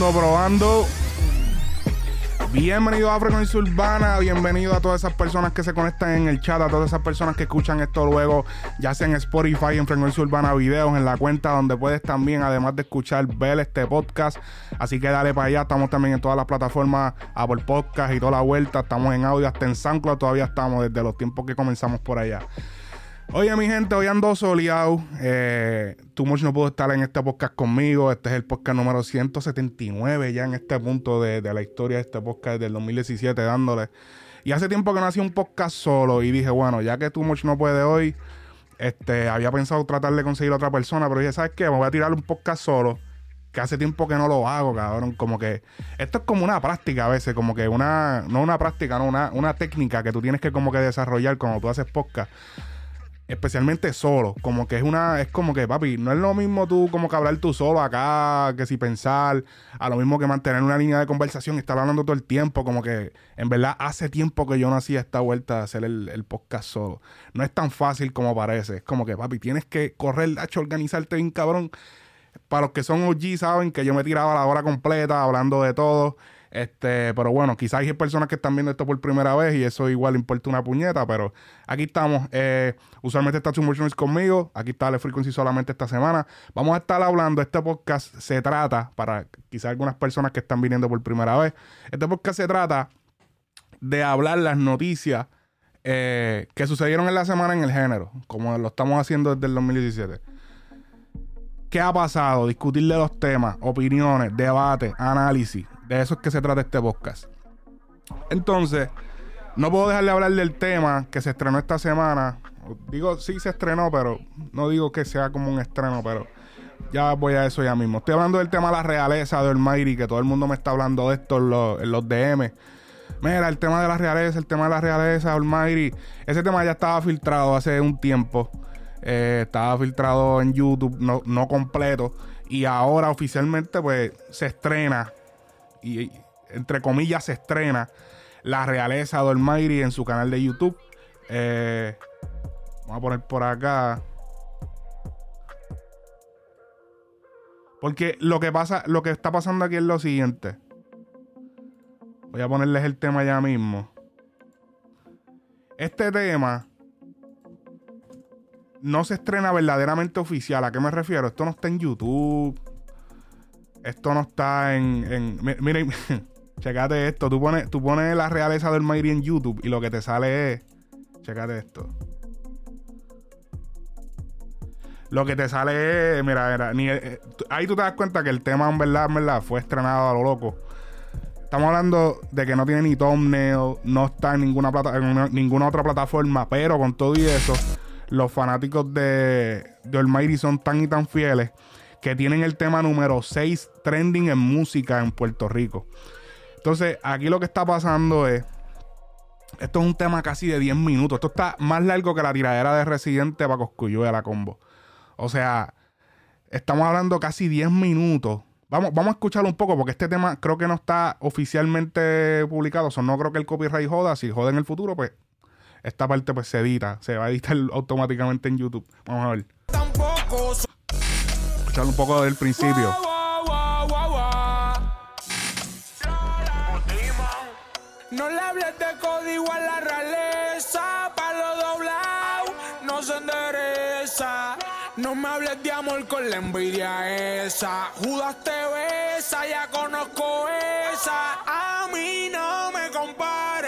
Probando. Bienvenido a Frecuencia Urbana, bienvenido a todas esas personas que se conectan en el chat, a todas esas personas que escuchan esto luego, ya sea en Spotify, en Frecuencia Urbana Videos, en la cuenta donde puedes también, además de escuchar, ver este podcast. Así que dale para allá, estamos también en todas las plataformas, Apple Podcast y toda la vuelta, estamos en audio, hasta en SoundCloud todavía estamos desde los tiempos que comenzamos por allá. Oye, mi gente, hoy ando soleado. Eh, Much no pudo estar en este podcast conmigo. Este es el podcast número 179 ya en este punto de, la historia de este podcast del 2017 dándole. Y hace tiempo que no hacía un podcast solo y dije, bueno, ya que Too Much no puede hoy, este, había pensado tratar de conseguir otra persona, pero dije, ¿sabes qué? Me voy a tirar un podcast solo que hace tiempo que no lo hago, cabrón. Como que esto es como una práctica a veces, como que una, no una práctica, no, una, una técnica que tú tienes que como que desarrollar cuando tú haces podcast especialmente solo, como que es una, es como que, papi, no es lo mismo tú como que hablar tú solo acá, que si pensar, a lo mismo que mantener una línea de conversación y estar hablando todo el tiempo, como que en verdad hace tiempo que yo no hacía esta vuelta de hacer el, podcast solo. No es tan fácil como parece, es como que, papi, tienes que correr, hecho, organizarte bien cabrón. Para los que son OG saben que yo me tiraba la hora completa hablando de todo. Este, pero bueno, quizás hay personas que están viendo esto por primera vez y eso igual importa una puñeta, pero aquí estamos. Eh, usualmente está Tumortions conmigo, aquí está Le Frequency solamente esta semana. Vamos a estar hablando, este podcast se trata, para quizás algunas personas que están viniendo por primera vez, este podcast se trata de hablar las noticias eh, que sucedieron en la semana en el género, como lo estamos haciendo desde el 2017. ¿Qué ha pasado? Discutir de los temas, opiniones, debate, análisis, de eso es que se trata este podcast. Entonces, no puedo dejar de hablar del tema que se estrenó esta semana. Digo, sí se estrenó, pero no digo que sea como un estreno, pero ya voy a eso ya mismo. Estoy hablando del tema de la realeza de Almighty, que todo el mundo me está hablando de esto en los, DM. Mira, el tema de la realeza, el tema de la realeza Almighty. Ese tema ya estaba filtrado hace un tiempo. Eh, estaba filtrado en YouTube, no, no completo. Y ahora oficialmente, pues, se estrena y entre comillas se estrena La Realeza Almighty en su canal de YouTube. Eh, vamos a poner por acá. Porque lo que pasa, lo que está pasando aquí es lo siguiente. Voy a ponerles el tema ya mismo. Este tema no se estrena verdaderamente oficial. ¿A qué me refiero? Esto no está en YouTube esto no está en. en miren, checate esto. Tú pones, tú pones la realeza del Mayri en YouTube y lo que te sale es. Checate esto. Lo que te sale es. Mira, mira. Eh, ahí tú te das cuenta que el tema, en verdad, verdad, fue estrenado a lo loco. Estamos hablando de que no tiene ni thumbnail, no está en ninguna, plata, en ninguna otra plataforma, pero con todo y eso, los fanáticos de, de Almighty son tan y tan fieles que tienen el tema número 6 trending en música en Puerto Rico. Entonces, aquí lo que está pasando es. Esto es un tema casi de 10 minutos. Esto está más largo que la tiradera de Residente para de la combo. O sea, estamos hablando casi 10 minutos. Vamos, vamos a escucharlo un poco porque este tema creo que no está oficialmente publicado. O sea, no creo que el copyright joda. Si joda en el futuro, pues esta parte pues se edita. Se va a editar automáticamente en YouTube. Vamos a ver. Tampoco escuchar un poco del principio. No le hables de código a la realeza, palo doblado, no se endereza. No me hables de amor con la envidia esa. Judas te besa, ya conozco esa. A mí no me comparen.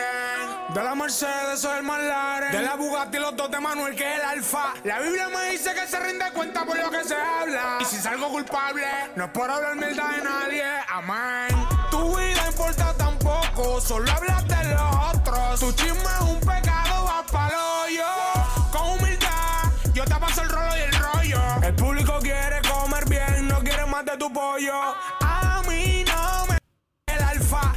Mercedes soy el McLaren. De la Bugatti los dos de Manuel que es el Alfa. La Biblia me dice que se rinde cuenta por lo que se habla. Y si salgo culpable, no es por hablar mierda de nadie. Amén. Tu vida importa tampoco, solo hablas de los otros. Tu chisme es un pecado, vas pa'l hoyo. Con humildad, yo te paso el rollo y el rollo. El público quiere comer bien, no quiere más de tu pollo. A mí no me el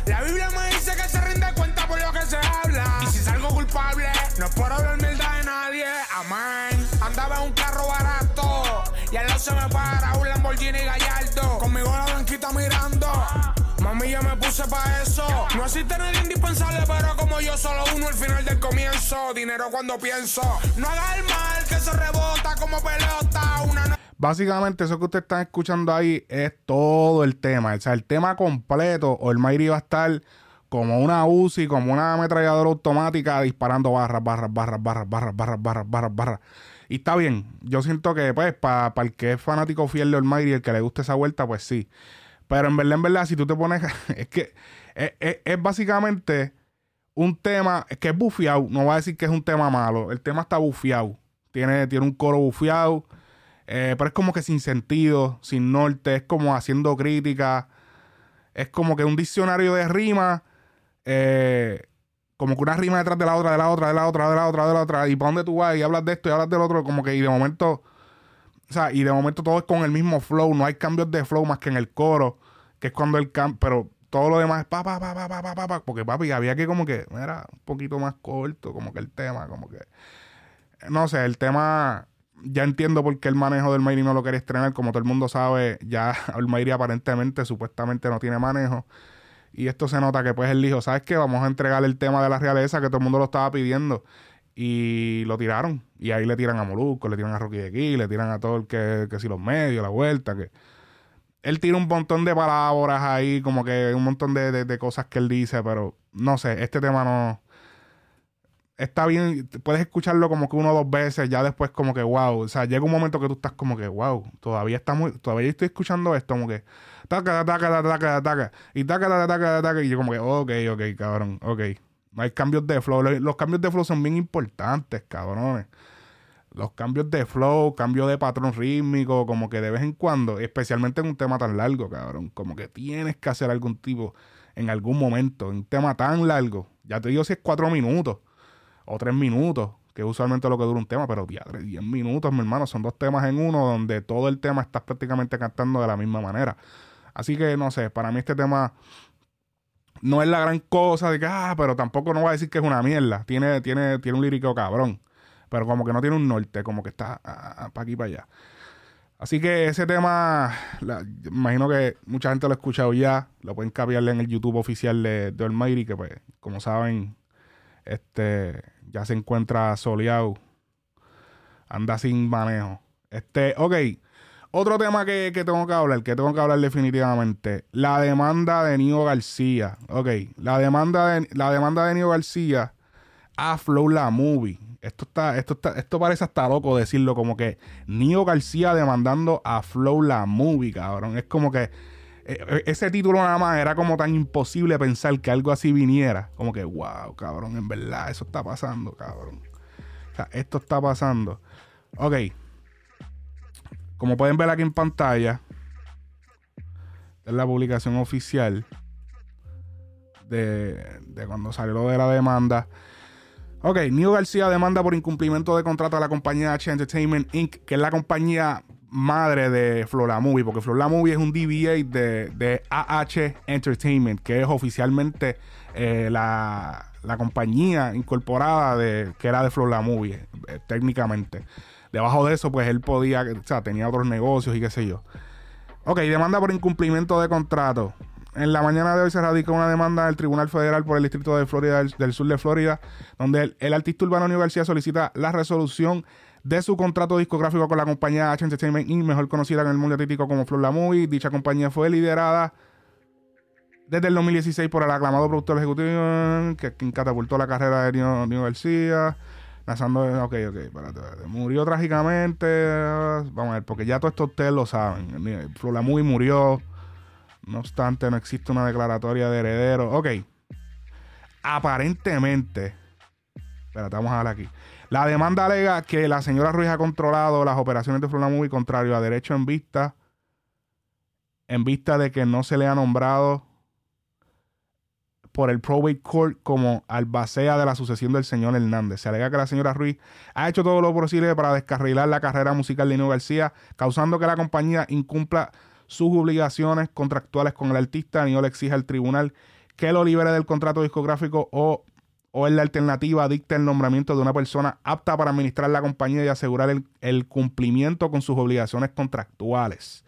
La Biblia me dice que se rinde cuenta por lo que se habla. Y si salgo culpable, no es por hablar mierda de nadie. Amén. Andaba en un carro barato. Y al lado se me para un Lamborghini Gallardo. Conmigo la blanquita mirando. Mami, yo me puse pa' eso. No existe nadie indispensable, pero como yo, solo uno al final del comienzo. Dinero cuando pienso. No haga el mal que se rebota como pelota. Una Básicamente, eso que ustedes están escuchando ahí es todo el tema. O sea, el tema completo, o el Mayri va a estar como una UCI, como una ametralladora automática, disparando barras, barras, barras, barras, barras, barras, barras, barras, barras. Y está bien. Yo siento que, pues, para el que es fanático fiel de Almighty y el que le guste esa vuelta, pues sí. Pero en verdad, en verdad, si tú te pones. es que es, básicamente un tema que es bufiado. No voy a decir que es un tema malo. El tema está bufiado. Tiene, tiene un coro bufiado. Eh, pero es como que sin sentido, sin norte. Es como haciendo crítica. Es como que un diccionario de rima. Eh, como que una rima detrás de la otra, de la otra, de la otra, de la otra, de la otra, y para dónde tú vas y hablas de esto y hablas del otro, como que y de momento, o sea, y de momento todo es con el mismo flow, no hay cambios de flow más que en el coro, que es cuando el cambio, pero todo lo demás es pa, pa, pa, pa, pa, pa, pa, porque papi, había que como que, era un poquito más corto, como que el tema, como que, no sé, el tema, ya entiendo por qué el manejo del Mayri no lo quería estrenar, como todo el mundo sabe, ya el Mayri aparentemente, supuestamente no tiene manejo. Y esto se nota que pues él dijo, ¿sabes qué? Vamos a entregar el tema de la realeza que todo el mundo lo estaba pidiendo. Y lo tiraron. Y ahí le tiran a Molusco, le tiran a Rocky de aquí, le tiran a todo el que, que si los medios, la vuelta, que... Él tira un montón de palabras ahí, como que un montón de, de cosas que él dice, pero no sé, este tema no está bien, puedes escucharlo como que uno o dos veces, ya después como que wow, o sea, llega un momento que tú estás como que wow, todavía está muy, todavía estoy escuchando esto como que taca, taca, taca, taca, y taca, taca, taca, taca, y yo como que ok, ok, cabrón, ok. No hay cambios de flow, los cambios de flow son bien importantes, cabrones. Los cambios de flow, cambio de patrón rítmico, como que de vez en cuando, especialmente en un tema tan largo, cabrón, como que tienes que hacer algún tipo en algún momento, en un tema tan largo. Ya te digo si es cuatro minutos o tres minutos, que es usualmente lo que dura un tema, pero diadre, diez minutos, mi hermano, son dos temas en uno donde todo el tema estás prácticamente cantando de la misma manera. Así que no sé, para mí este tema no es la gran cosa de que, ah, pero tampoco no voy a decir que es una mierda. Tiene, tiene, tiene un lírico cabrón, pero como que no tiene un norte, como que está ah, ah, para aquí para allá. Así que ese tema, imagino que mucha gente lo ha escuchado ya. Lo pueden cambiarle en el YouTube oficial de, de que pues, como saben, este ya se encuentra soleado. Anda sin manejo. Este, ok. Otro tema que, tengo que hablar, que tengo que hablar definitivamente. La demanda de Nio García. Ok. La demanda de, la demanda de Nio García a Flow La Movie. Esto está, esto está, esto parece hasta loco decirlo, como que Nio García demandando a Flow La Movie, cabrón. Es como que ese título nada más era como tan imposible pensar que algo así viniera. Como que, wow, cabrón, en verdad, eso está pasando, cabrón. Esto está pasando. Ok. Como pueden ver aquí en pantalla, es la publicación oficial de, de cuando salió de la demanda. Ok, Nio García demanda por incumplimiento de contrato a la compañía H Entertainment Inc., que es la compañía madre de Flora Movie, porque Flora Movie es un DBA de, AH Entertainment, que es oficialmente eh, la, compañía incorporada de, que era de Flora Movie, eh, técnicamente. Debajo de eso, pues él podía, o sea, tenía otros negocios y qué sé yo. Ok, demanda por incumplimiento de contrato. En la mañana de hoy se radica una demanda del Tribunal Federal por el Distrito de Florida del, Sur de Florida, donde el, el artista urbano García solicita la resolución de su contrato discográfico con la compañía H Entertainment Inc., mejor conocida en el mundo artístico como Flor La Movie. Dicha compañía fue liderada desde el 2016 por el aclamado productor ejecutivo que, quien catapultó la carrera de Nino, García. Lanzando, ok, ok, espérate, Murió trágicamente. Vamos a ver, porque ya todo esto ustedes lo saben. Flor La Movie murió. No obstante, no existe una declaratoria de heredero. Ok. Aparentemente. Espérate, vamos a ver aquí. La demanda alega que la señora Ruiz ha controlado las operaciones de Florida contrario a derecho en vista, en vista de que no se le ha nombrado por el Probate Court como albacea de la sucesión del señor Hernández. Se alega que la señora Ruiz ha hecho todo lo posible para descarrilar la carrera musical de Nino García, causando que la compañía incumpla sus obligaciones contractuales con el artista. Nino le exige al tribunal que lo libere del contrato discográfico o o en la alternativa dicta el nombramiento de una persona apta para administrar la compañía y asegurar el, cumplimiento con sus obligaciones contractuales.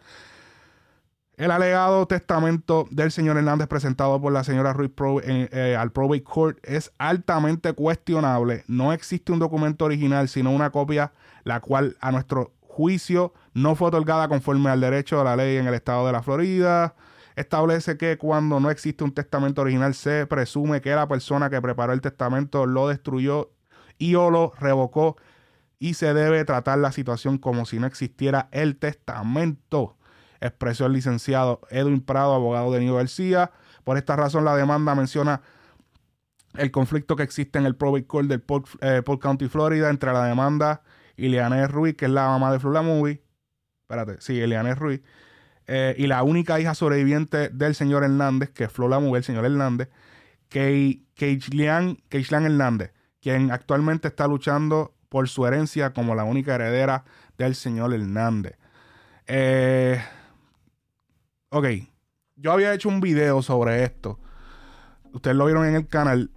El alegado testamento del señor Hernández presentado por la señora Ruiz eh, al Probate Court es altamente cuestionable. No existe un documento original, sino una copia, la cual a nuestro juicio no fue otorgada conforme al derecho de la ley en el estado de la Florida. Establece que cuando no existe un testamento original se presume que la persona que preparó el testamento lo destruyó y o lo revocó y se debe tratar la situación como si no existiera el testamento, expresó el licenciado Edwin Prado, abogado de New García. Por esta razón, la demanda menciona el conflicto que existe en el Probate Court del Port, eh, County, Florida, entre la demanda y Liane Ruiz, que es la mamá de Flora Movie. Espérate, sí, Liane Ruiz. Eh, y la única hija sobreviviente del señor Hernández, que es Flora Movie, el señor Hernández, Keishlian Hernández, quien actualmente está luchando por su herencia como la única heredera del señor Hernández. Eh, ok, yo había hecho un video sobre esto. Ustedes lo vieron en el canal.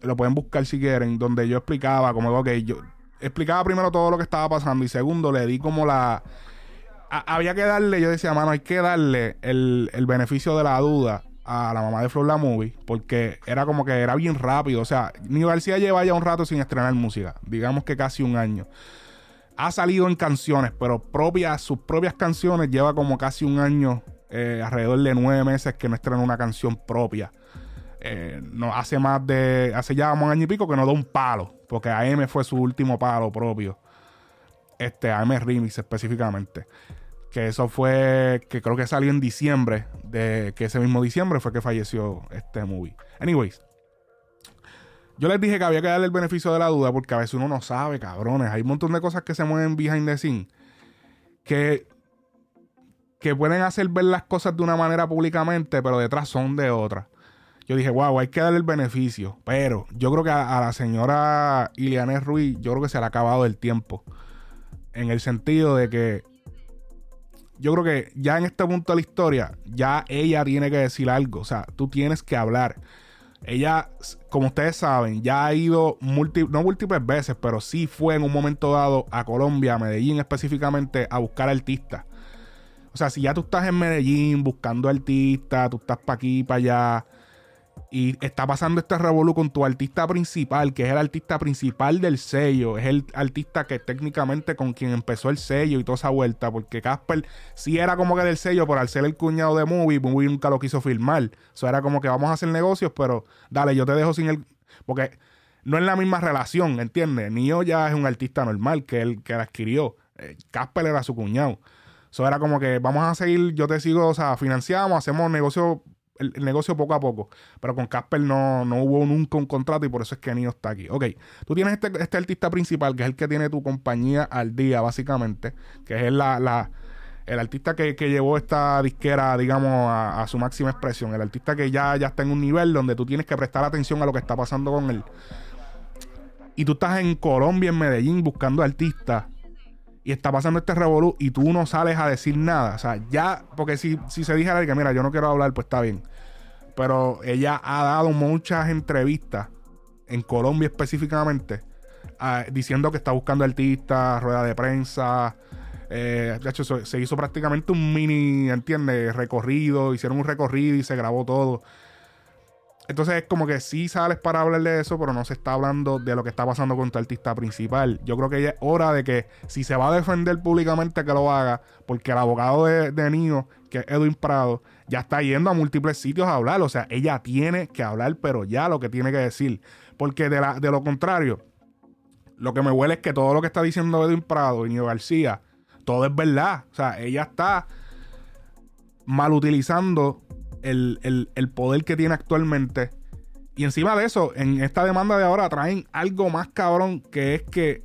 Lo pueden buscar si quieren. Donde yo explicaba como, ok, yo explicaba primero todo lo que estaba pasando. Y segundo, le di como la... había que darle, yo decía, mano, hay que darle el, el beneficio de la duda a la mamá de Flor la Movie, porque era como que era bien rápido. O sea, Nio García lleva ya un rato sin estrenar música, digamos que casi un año. Ha salido en canciones, pero propias, sus propias canciones lleva como casi un año, eh, alrededor de nueve meses que no estrena una canción propia. Eh, no, hace más de, hace ya un año y pico que no da un palo, porque AM fue su último palo propio. Este, AM Remix específicamente. Que eso fue, que creo que salió en diciembre, de que ese mismo diciembre fue que falleció este movie. Anyways, yo les dije que había que darle el beneficio de la duda porque a veces uno no sabe, cabrones. Hay un montón de cosas que se mueven behind the scene que, que pueden hacer ver las cosas de una manera públicamente, pero detrás son de otra. Yo dije, wow, hay que darle el beneficio. Pero yo creo que a, la señora Iliane Ruiz, yo creo que se le ha acabado el tiempo. En el sentido de que yo creo que ya en este punto de la historia, ya ella tiene que decir algo. O sea, tú tienes que hablar. Ella, como ustedes saben, ya ha ido no múltiples veces, pero sí fue en un momento dado a Colombia, a Medellín específicamente, a buscar artistas. O sea, si ya tú estás en Medellín buscando artistas, tú estás para aquí, para allá, y está pasando este revolú con tu artista principal, que es el artista principal del sello. Es el artista que técnicamente con quien empezó el sello y toda esa vuelta. Porque Casper sí era como que del sello, pero al ser el cuñado de Movie, Movie nunca lo quiso filmar. Eso era como que vamos a hacer negocios, pero dale, yo te dejo sin el. Porque no es la misma relación, ¿entiendes? Nio ya es un artista normal que él que la adquirió. Eh, Casper era su cuñado. Eso era como que vamos a seguir, yo te sigo, o sea, financiamos, hacemos negocios el, negocio poco a poco. Pero con Casper no, no hubo nunca un contrato y por eso es que Nio está aquí. Ok, tú tienes este, este artista principal, que es el que tiene tu compañía al día, básicamente, que es la, la el artista que, llevó esta disquera, digamos, a, su máxima expresión. El artista que ya, ya está en un nivel donde tú tienes que prestar atención a lo que está pasando con él. Y tú estás en Colombia, en Medellín, buscando artistas y está pasando este revolú y tú no sales a decir nada. O sea, ya, porque si, si se dijera que, mira, yo no quiero hablar, pues está bien. Pero ella ha dado muchas entrevistas en Colombia específicamente, ah, diciendo que está buscando artistas, rueda de prensa. Eh, se hizo prácticamente un mini, ¿entiendes? Recorrido, hicieron un recorrido y se grabó todo. Entonces es como que sí sales para hablar de eso, pero no se está hablando de lo que está pasando con tu artista principal. Yo creo que ya es hora de que si se va a defender públicamente que lo haga, porque el abogado de, de que es Edwin Prado, ya está yendo a múltiples sitios a hablar. O sea, ella tiene que hablar, pero ya lo que tiene que decir. Porque de, la, de lo contrario, lo que me huele es que todo lo que está diciendo Edwin Prado y Nio García, todo es verdad. O sea, ella está mal utilizando el, poder que tiene actualmente. Y encima de eso, en esta demanda de ahora traen algo más cabrón, que es que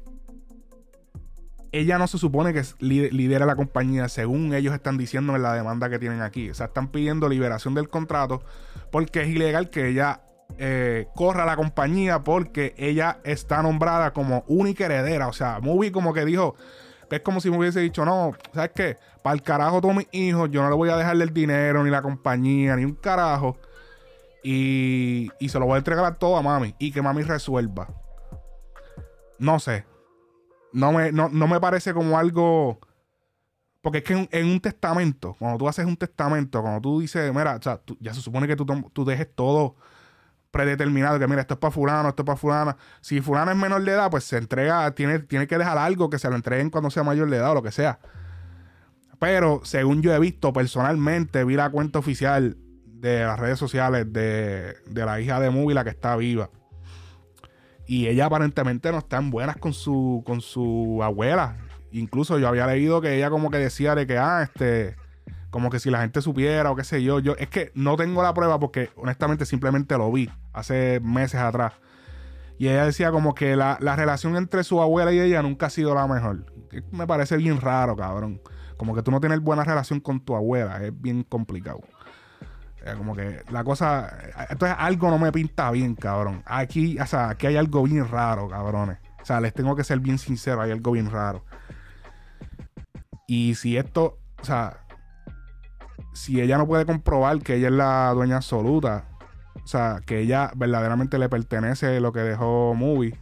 ella no se supone que lidera la compañía, según ellos están diciendo en la demanda que tienen aquí. O sea, están pidiendo liberación del contrato porque es ilegal que ella eh, corra la compañía porque ella está nombrada como única heredera. O sea, Movie como que dijo, es como si me hubiese dicho, no, ¿sabes qué? Para el carajo todos mis hijos, yo no le voy a dejarle el dinero, ni la compañía, ni un carajo. Y, y se lo voy a entregar todo a mami. Y que mami resuelva. No sé. No me, no, me parece como algo... Porque es que en, un testamento, cuando tú haces un testamento, cuando tú dices, mira, o sea, ya se supone que tú, tú dejes todo predeterminado, que mira, esto es para fulano, esto es para fulana. Si fulano es menor de edad, pues se entrega, tiene, tiene que dejar algo que se lo entreguen cuando sea mayor de edad o lo que sea. Pero según yo he visto personalmente, vi la cuenta oficial de las redes sociales de, de la hija de Movie, la que está viva. Y ella aparentemente no está en buenas con su, con su abuela. Incluso yo había leído que ella como que decía de que, ah, este, como que si la gente supiera o qué sé yo. Yo es que no tengo la prueba porque honestamente simplemente lo vi hace meses atrás. Y ella decía como que la, relación entre su abuela y ella nunca ha sido la mejor. Me parece bien raro, cabrón. Como que tú no tienes buena relación con tu abuela. Es bien complicado. como que la cosa. Entonces algo no me pinta bien, cabrón. Aquí, o sea, aquí hay algo bien raro, cabrones. O sea, les tengo que ser bien sincero, hay algo bien raro. Y si esto, o sea, si ella no puede comprobar que ella es la dueña absoluta, o sea, que ella verdaderamente le pertenece lo que dejó Movie,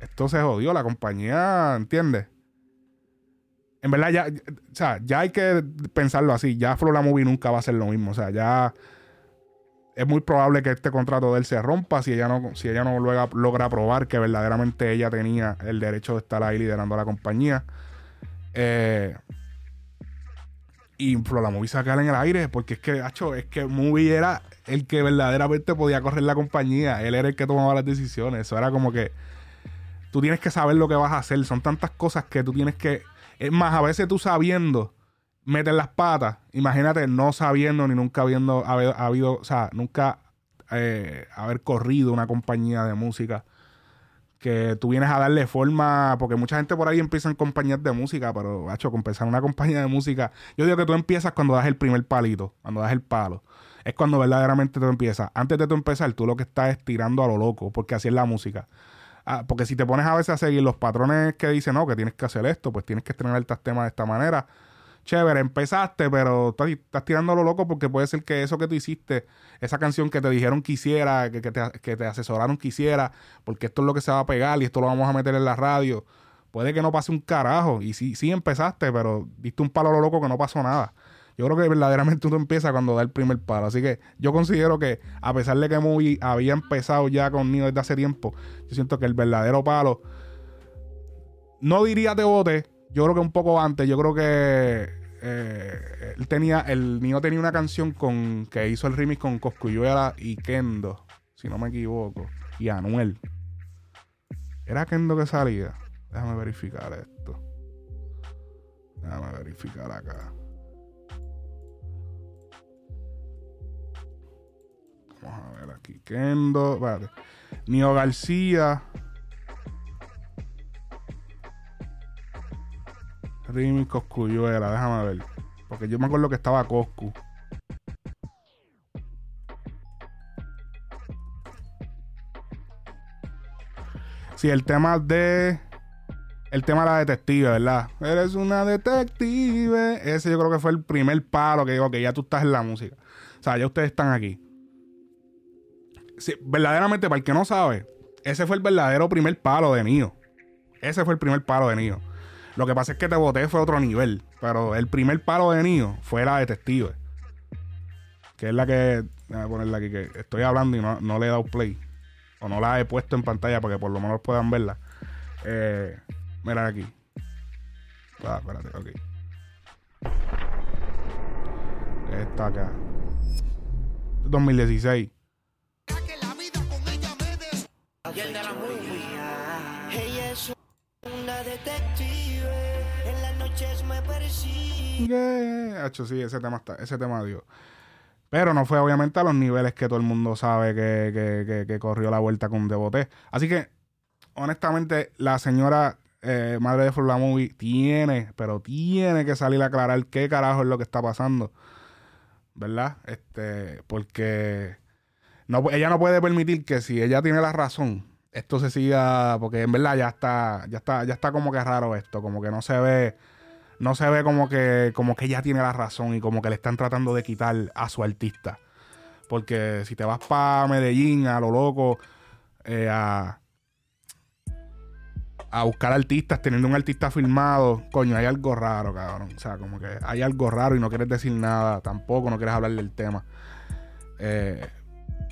esto se jodió, la compañía, ¿entiendes? En verdad, ya, o sea, ya hay que pensarlo así. Ya Flora Movie nunca va a ser lo mismo. O sea, ya es muy probable que este contrato de él se rompa si ella no, si ella no logra, logra probar que verdaderamente ella tenía el derecho de estar ahí liderando la compañía. Eh, y la Movie sacar en el aire, porque es que, hecho, es que Movie era el que verdaderamente podía correr la compañía. Él era el que tomaba las decisiones. Eso era como que tú tienes que saber lo que vas a hacer. Son tantas cosas que tú tienes que. Es más, a veces tú sabiendo meter las patas. Imagínate no sabiendo ni nunca habiendo habido, o sea, nunca eh, haber corrido una compañía de música que tú vienes a darle forma, porque mucha gente por ahí empieza en compañías de música, pero, hacho, empezar una compañía de música, yo digo que tú empiezas cuando das el primer palito, cuando das el palo. Es cuando verdaderamente tú empiezas. Antes de tú empezar, tú lo que estás es tirando a lo loco, porque así es la música. Ah, porque si te pones a veces a seguir los patrones que dicen, no, que tienes que hacer esto, pues tienes que estrenar estos temas de esta manera chévere, empezaste, pero estás, tirando lo loco porque puede ser que eso que tú hiciste, esa canción que te dijeron que hiciera, que, te, asesoraron que hiciera, porque esto es lo que se va a pegar y esto lo vamos a meter en la radio, puede que no pase un carajo. Y sí, sí empezaste, pero diste un palo a lo loco que no pasó nada. Yo creo que verdaderamente tú empiezas cuando da el primer palo. Así que yo considero que, a pesar de que Movie había empezado ya conmigo desde hace tiempo, yo siento que el verdadero palo, no diría te bote, yo creo que un poco antes, yo creo que eh, él tenía, el niño tenía una canción con que hizo el remix con Coscuyuela y Kendo, si no me equivoco, y Anuel. ¿Era Kendo que salía? Déjame verificar esto. Déjame verificar acá. Vamos a ver aquí. Kendo. Vale. Nio García. Rimi Coscuyuela, déjame ver. Porque yo me acuerdo que estaba Coscu. Sí, el tema de. El tema de la detective, ¿verdad? Eres una detective. Ese yo creo que fue el primer palo que digo que ya tú estás en la música. O sea, ya ustedes están aquí. Verdaderamente, para el que no sabe, ese fue el verdadero primer palo de Nio. Ese fue el primer palo de Nio. Lo que pasa es que te boté fue otro nivel. Pero el primer palo de Nio fue la detective. Que es la que. Voy a ponerla aquí. Que estoy hablando y no, le he dado play. O no la he puesto en pantalla para que por lo menos puedan verla. Eh, mira aquí. Ah, espérate, ok. Está acá. 2016. Una detective, en las noches me persigue. Sí, ese tema está, ese tema dio. Pero no fue obviamente a los niveles que todo el mundo sabe que, corrió la vuelta con Devoté. Así que, honestamente, la señora eh, madre de Flora Movie tiene, pero tiene que salir a aclarar qué carajo es lo que está pasando. ¿Verdad? Este, porque no, ella no puede permitir que si ella tiene la razón, esto se siga, porque en verdad ya está, ya está, ya está como que raro esto, como que no se ve, no se ve como que, como que ella tiene la razón y como que le están tratando de quitar a su artista. Porque si te vas para Medellín a lo loco, eh, a, a buscar artistas, teniendo un artista filmado, coño, hay algo raro, cabrón. O sea, como que hay algo raro y no quieres decir nada, tampoco no quieres hablar del tema. Eh,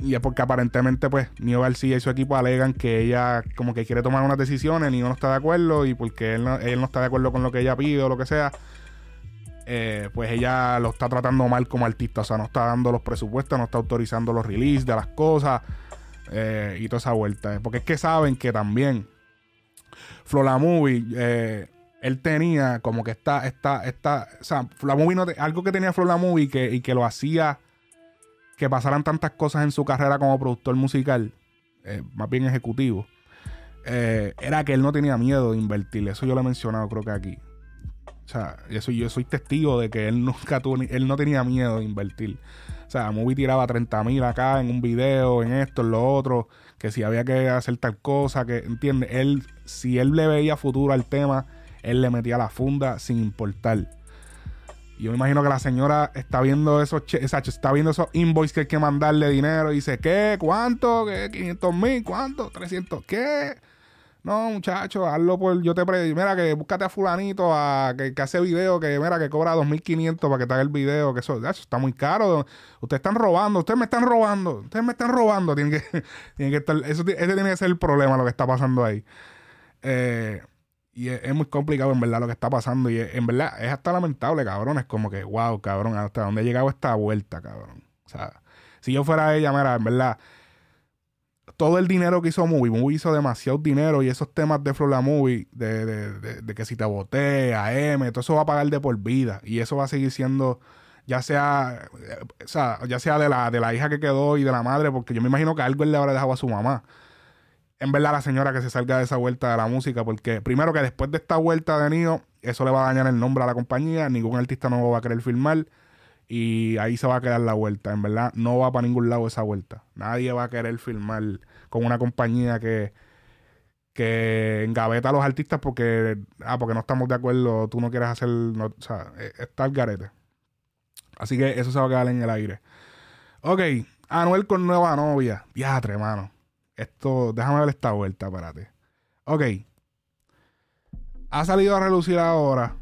y es porque aparentemente, pues, Nio García y su equipo alegan que ella como que quiere tomar unas decisiones, Nio no está de acuerdo y porque él no, él no está de acuerdo con lo que ella pide o lo que sea, eh, pues ella lo está tratando mal como artista. O sea, no está dando los presupuestos, no está autorizando los releases de las cosas eh, y toda esa vuelta. Porque es que saben que también Flola Movie, eh, él tenía como que está, está, está, o sea, Movie no algo que tenía Flola Movie que, y que lo hacía que pasaran tantas cosas en su carrera como productor musical, eh, más bien ejecutivo, eh, era que él no tenía miedo de invertir. Eso yo lo he mencionado, creo que aquí. O sea, yo soy testigo de que él nunca tuvo, él no tenía miedo de invertir. O sea, Movie tiraba 30 mil acá en un video, en esto, en lo otro, que si había que hacer tal cosa, que, ¿entiendes? Él, si él le veía futuro al tema, él le metía la funda sin importar. Yo me imagino que la señora está viendo esos, está viendo esos invoices que hay que mandarle dinero y dice, ¿qué? ¿Cuánto? ¿Qué? ¿500 mil? ¿Cuánto? ¿300? ¿Qué? No, muchacho, hazlo por. Yo te pre. Mira, que búscate a Fulanito a, que, hace video, que mira, que cobra 2.500 para que te haga el video, que eso, está muy caro. Ustedes están robando, ustedes me están robando, ustedes me están robando. Tienen que, tienen que. Eso, ese tiene que ser el problema, lo que está pasando ahí. Eh, y es, muy complicado, en verdad, lo que está pasando. Y en verdad es hasta lamentable, cabrón. Es como que, wow, cabrón, hasta dónde he llegado esta vuelta, cabrón. O sea, si yo fuera ella, mira, en verdad, todo el dinero que hizo Movie, Movie hizo demasiado dinero y esos temas de Flor Movie, de, de, de, que si te boté, AM, todo eso va a pagar de por vida. Y eso va a seguir siendo ya sea, o sea, ya sea de la, de la hija que quedó y de la madre, porque yo me imagino que algo él le habrá dejado a su mamá en verdad la señora que se salga de esa vuelta de la música, porque primero que después de esta vuelta de Nio, eso le va a dañar el nombre a la compañía, ningún artista nuevo va a querer filmar y ahí se va a quedar la vuelta, en verdad no va para ningún lado esa vuelta. Nadie va a querer filmar con una compañía que que engaveta a los artistas porque ah, porque no estamos de acuerdo, tú no quieres hacer, o sea, e, está el garete. Así que eso se va a quedar en el aire. Ok, Anuel con nueva novia. Diatre, mano. Esto, déjame ver esta vuelta, espérate. Ok. Ha salido a relucir ahora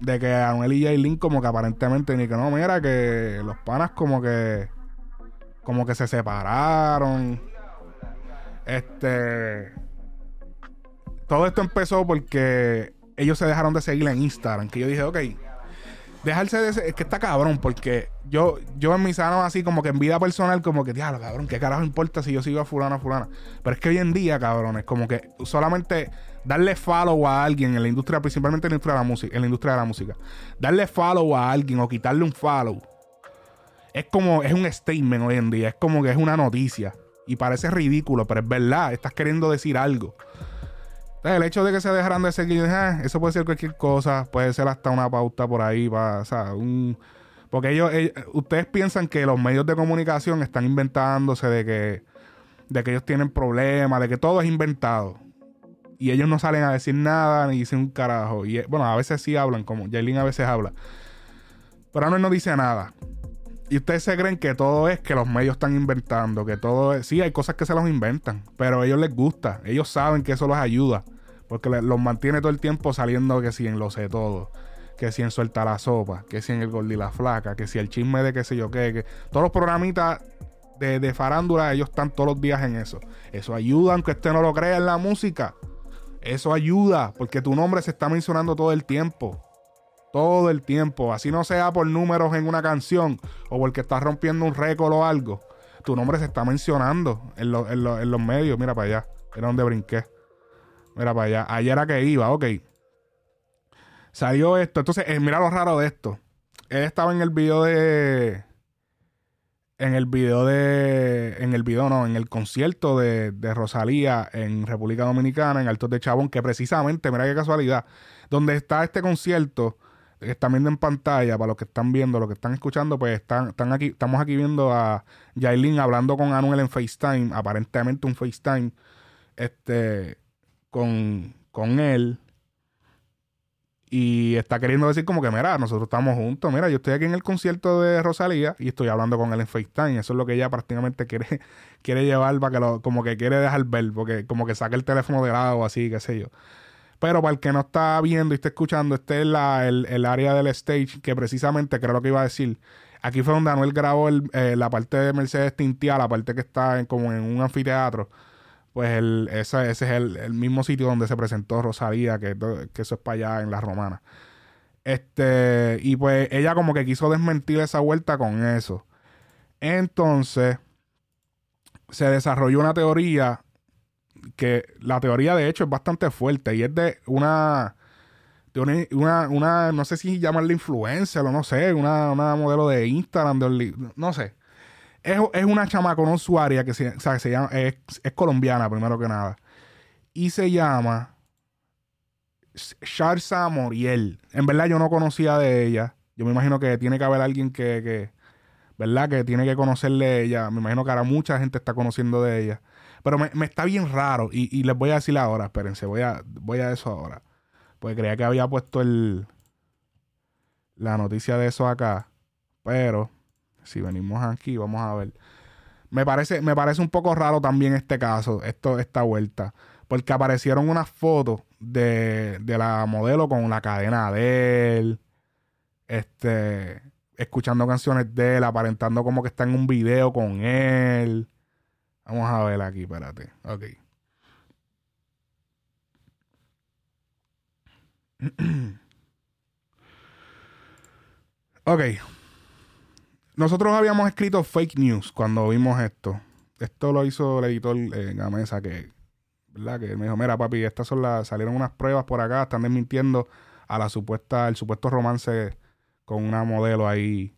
de que Anuel y Jailin como que aparentemente ni que no, mira que los panas como que como que se separaron. Este todo esto empezó porque ellos se dejaron de seguir en Instagram, que yo dije, ok, dejarse de es que está cabrón, porque yo, yo en mi sano así, como que en vida personal, como que, diablo, cabrón, ¿qué carajo importa si yo sigo a fulana, fulana? Pero es que hoy en día, cabrón, es como que solamente darle follow a alguien en la industria, principalmente en la industria de la música, en la industria de la música, darle follow a alguien o quitarle un follow, es como, es un statement hoy en día, es como que es una noticia. Y parece ridículo, pero es verdad, estás queriendo decir algo el hecho de que se dejaran de seguir, eh, eso puede ser cualquier cosa, puede ser hasta una pauta por ahí, o sea, un... Porque ellos, ustedes piensan que los medios de comunicación están inventándose de que, de que ellos tienen problemas, de que todo es inventado. Y ellos no salen a decir nada ni dicen un carajo. Y bueno, a veces sí hablan, como Jailin a veces habla. Pero Anuel no dice nada. Y ustedes se creen que todo es que los medios están inventando, que todo es... Sí, hay cosas que se los inventan, pero a ellos les gusta. Ellos saben que eso los ayuda. Porque los mantiene todo el tiempo saliendo que si en lo sé todo, que si en suelta la sopa, que si en el y la flaca, que si el chisme de qué sé yo qué, que todos los programitas de, de, farándula, ellos están todos los días en eso. Eso ayuda, aunque usted no lo crea en la música. Eso ayuda, porque tu nombre se está mencionando todo el tiempo. Todo el tiempo. Así no sea por números en una canción o porque estás rompiendo un récord o algo. Tu nombre se está mencionando en, en los medios. Mira para allá. Era donde brinqué. Mira para allá. Ayer era que iba, ok. Salió esto. Entonces, eh, mira lo raro de esto. Él estaba en el video de. En el video de. En el video, no, en el concierto de, de Rosalía en República Dominicana, en Altos de Chabón, que precisamente, mira qué casualidad, donde está este concierto, que están viendo en pantalla, para los que están viendo, los que están escuchando, pues están, están aquí, estamos aquí viendo a Yailin hablando con Anuel en FaceTime, aparentemente un FaceTime. Este con, con él y está queriendo decir como que, mira, nosotros estamos juntos, mira, yo estoy aquí en el concierto de Rosalía y estoy hablando con él en FaceTime, eso es lo que ella prácticamente quiere, quiere llevar para que lo, como que quiere dejar ver, porque como que saque el teléfono de lado así, qué sé yo. Pero para el que no está viendo y está escuchando, este es el, el área del stage que precisamente, creo lo que iba a decir, Aquí fue donde Anuel grabó eh, la parte de Mercedes Tintia, la parte que está como en un anfiteatro. Pues el, ese, es el, mismo sitio donde se presentó Rosalía, que, que eso es para allá en La Romana. Este, y pues ella como que quiso desmentir esa vuelta con eso. Entonces, se desarrolló una teoría que la teoría de hecho es bastante fuerte y es de una una, una, no sé si llamarla influencer o no sé, una, modelo de Instagram, de, no sé. Es, una chamaca, una usuaria que se, se llama, es, colombiana primero que nada. Y se llama Sharsa Moriel. En verdad yo no conocía de ella. Yo me imagino que tiene que haber alguien que, que ¿verdad? Que tiene que conocerle ella. Me imagino que ahora mucha gente está conociendo de ella. Pero me, está bien raro. Y, y, les voy a decir ahora, espérense, voy a, voy a eso ahora. Pues creía que había puesto el la noticia de eso acá. Pero si venimos aquí, vamos a ver. Me parece, me parece un poco raro también este caso, esto, esta vuelta. Porque aparecieron unas fotos de, de la modelo con la cadena de él. Este. Escuchando canciones de él, aparentando como que está en un video con él. Vamos a ver aquí, espérate. Ok. ok. Nosotros habíamos escrito fake news cuando vimos esto. Esto lo hizo el editor en la mesa que, ¿verdad? Que me dijo, mira papi, estas son las, salieron unas pruebas por acá, están desmintiendo a la supuesta, el supuesto romance con una modelo ahí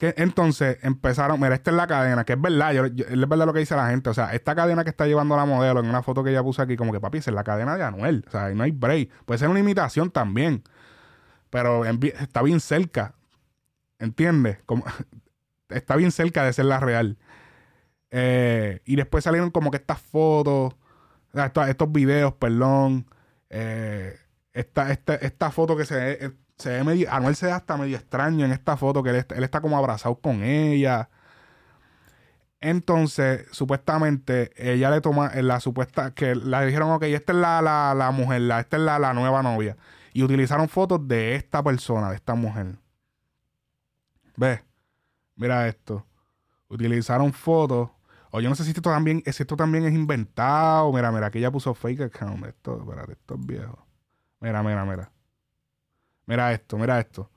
entonces empezaron, mira, esta es la cadena, que es verdad, es verdad lo que dice la gente. O sea, esta cadena que está llevando la modelo en una foto que ella puso aquí, como que papi, es la cadena de Anuel. O sea, no hay break. Puede ser una imitación también. Pero está bien cerca. ¿Entiendes? Como, está bien cerca de ser la real. Eh, y después salieron como que estas fotos, estos, videos, perdón. Eh, esta, esta, esta foto que se se ve medio, Anuel se ve hasta medio extraño en esta foto, que él, está como abrazado con ella. Entonces, supuestamente, ella le toma eh, la supuesta, que le dijeron, ok, esta es la, la, mujer, la, esta es la, la, nueva novia. Y utilizaron fotos de esta persona, de esta mujer. ¿Ves? Mira esto. Utilizaron fotos. O yo no sé si esto también, si esto también es inventado. Mira, mira, aquí ella puso fake account. Esto, espérate, esto es viejo. Mira, mira, mira. Mira esto, mira esto.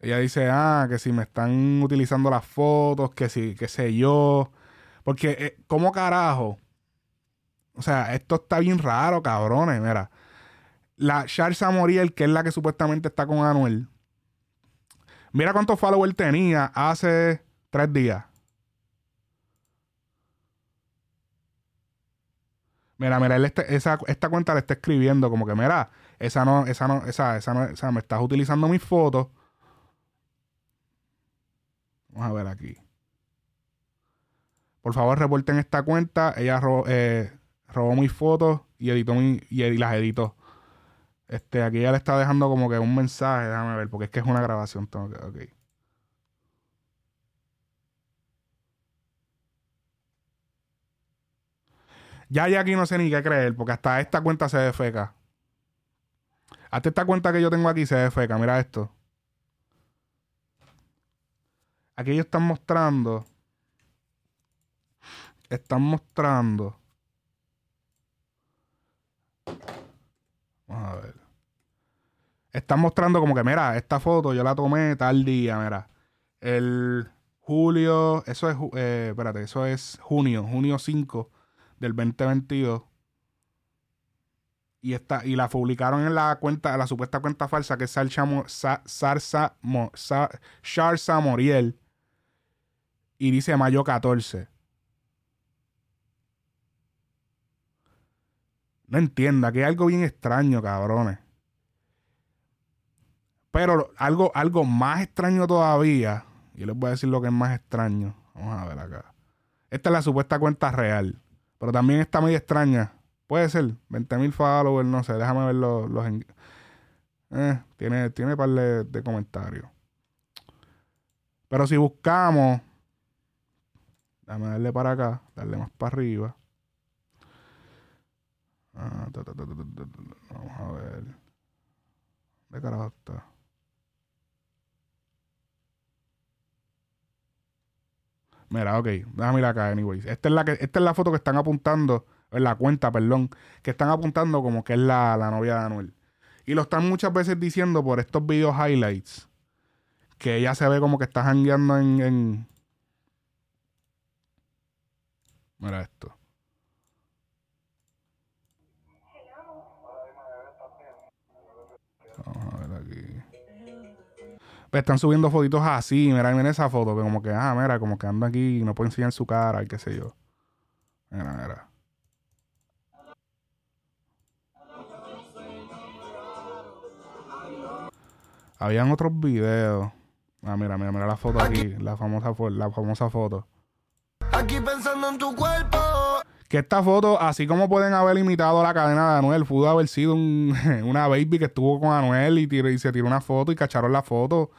Ella dice, ah, que si me están utilizando las fotos, que si, qué sé yo. Porque, eh, ¿cómo carajo? O sea, esto está bien raro, cabrones. Mira, la Charles Moriel, que es la que supuestamente está con Anuel. Mira cuántos followers tenía hace tres días. Mira, mira, él esa, esta cuenta le está escribiendo como que, mira, esa no, esa no, esa, esa no, esa me estás utilizando mis fotos. Vamos a ver aquí. Por favor, reporten esta cuenta. Ella robó, eh, robó mis fotos y editó mi, y las editó. Este, aquí ya le está dejando como que un mensaje. Déjame ver, porque es que es una grabación. Tengo que, ok. Ya, ya aquí no sé ni qué creer, porque hasta esta cuenta se defeca. Hasta esta cuenta que yo tengo aquí se defeca. Mira esto. Aquí ellos están mostrando. Están mostrando. Vamos a ver. Están mostrando como que, mira, esta foto yo la tomé tal día, mira. El julio, eso es, eh, espérate, eso es junio, junio 5 del 2022. Y, y la publicaron en la cuenta, la supuesta cuenta falsa que es Sarsa, Moriel. Y dice mayo 14. No entienda, que hay algo bien extraño, cabrones. Pero algo, algo más extraño todavía. Y les voy a decir lo que es más extraño. Vamos a ver acá. Esta es la supuesta cuenta real. Pero también está muy extraña. Puede ser. 20.000 followers, no sé. Déjame ver los... los eh, tiene, tiene par de, de comentarios. Pero si buscamos... Déjame darle para acá. Darle más para arriba. Ah, Vamos a ver. ¿De carajo está? Mira, ok, déjame ir acá, anyways. Esta es la, que, esta es la foto que están apuntando, en la cuenta, perdón, que están apuntando como que es la, la novia de Anuel. Y lo están muchas veces diciendo por estos videos highlights, que ella se ve como que está jangueando en, en... Mira esto. Vamos a ver aquí. Pues están subiendo fotitos así, mira, miren esa foto, que como que, ah, mira, como que anda aquí y no puede enseñar su cara y qué sé yo. Mira, mira. Habían otros videos. Ah, mira, mira, mira la foto aquí, la famosa, fo- la famosa foto. Aquí pensando en tu cuerpo. Que esta foto, así como pueden haber imitado la cadena de Anuel, pudo haber sido un- una baby que estuvo con Anuel y, tiró- y se tiró una foto y cacharon la foto.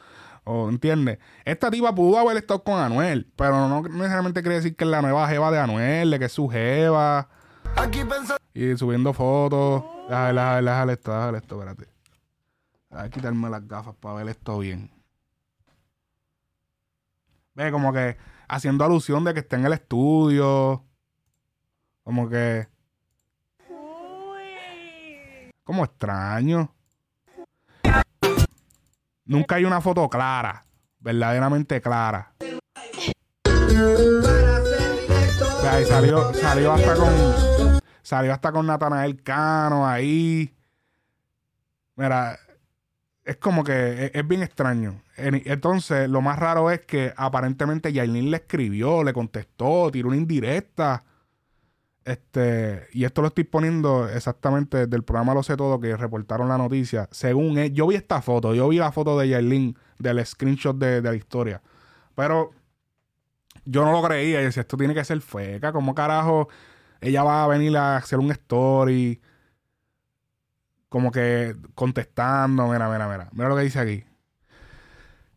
¿O ¿Entiendes? Esta tipa pudo haber estado con Anuel, pero no necesariamente quiere decir que es la nueva jeva de Anuel, de que es su jeva. Aquí pensando. Y subiendo fotos. Déjale, déjale, déjale esto, déjale esto, espérate. Voy a quitarme las gafas para ver esto bien. Ve, como que haciendo alusión de que está en el estudio. Como que. Como extraño. Nunca hay una foto clara. Verdaderamente clara. Y salió, salió hasta con. Salió hasta con Natanael Cano ahí. Mira, es como que es, bien extraño. En- Entonces, lo más raro es que aparentemente Yailin le escribió, le contestó, tiró una indirecta. Este, y esto lo estoy poniendo exactamente del programa Lo sé todo que reportaron la noticia. Según él, yo vi esta foto, yo vi la foto de Yailin del screenshot de, de la historia. Pero yo no lo creía. Y decía, esto tiene que ser feca. ¿Cómo carajo ella va a venir a hacer un story? Como que contestando. Mira, mira, mira. Mira lo que dice aquí.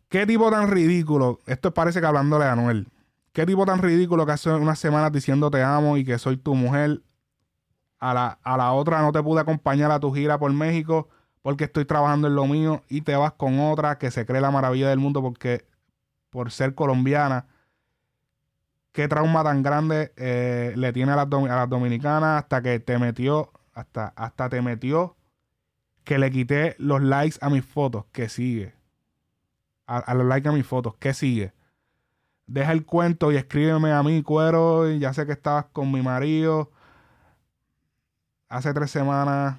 ¿Qué tipo tan ridículo? Esto parece que hablándole a Anuel. ¿Qué tipo tan ridículo que hace unas semanas diciendo te amo y que soy tu mujer? A la, a la otra no te pude acompañar a tu gira por México porque estoy trabajando en lo mío y te vas con otra que se cree la maravilla del mundo porque por ser colombiana. ¿Qué trauma tan grande eh, le tiene a las, a las dominicanas hasta que te metió, hasta, hasta te metió que le quité los likes a mis fotos? ¿Qué sigue? A, los likes a mis fotos, ¿qué sigue? Deja el cuento y escríbeme a mí, cuero. Ya sé que estabas con mi marido. Hace tres semanas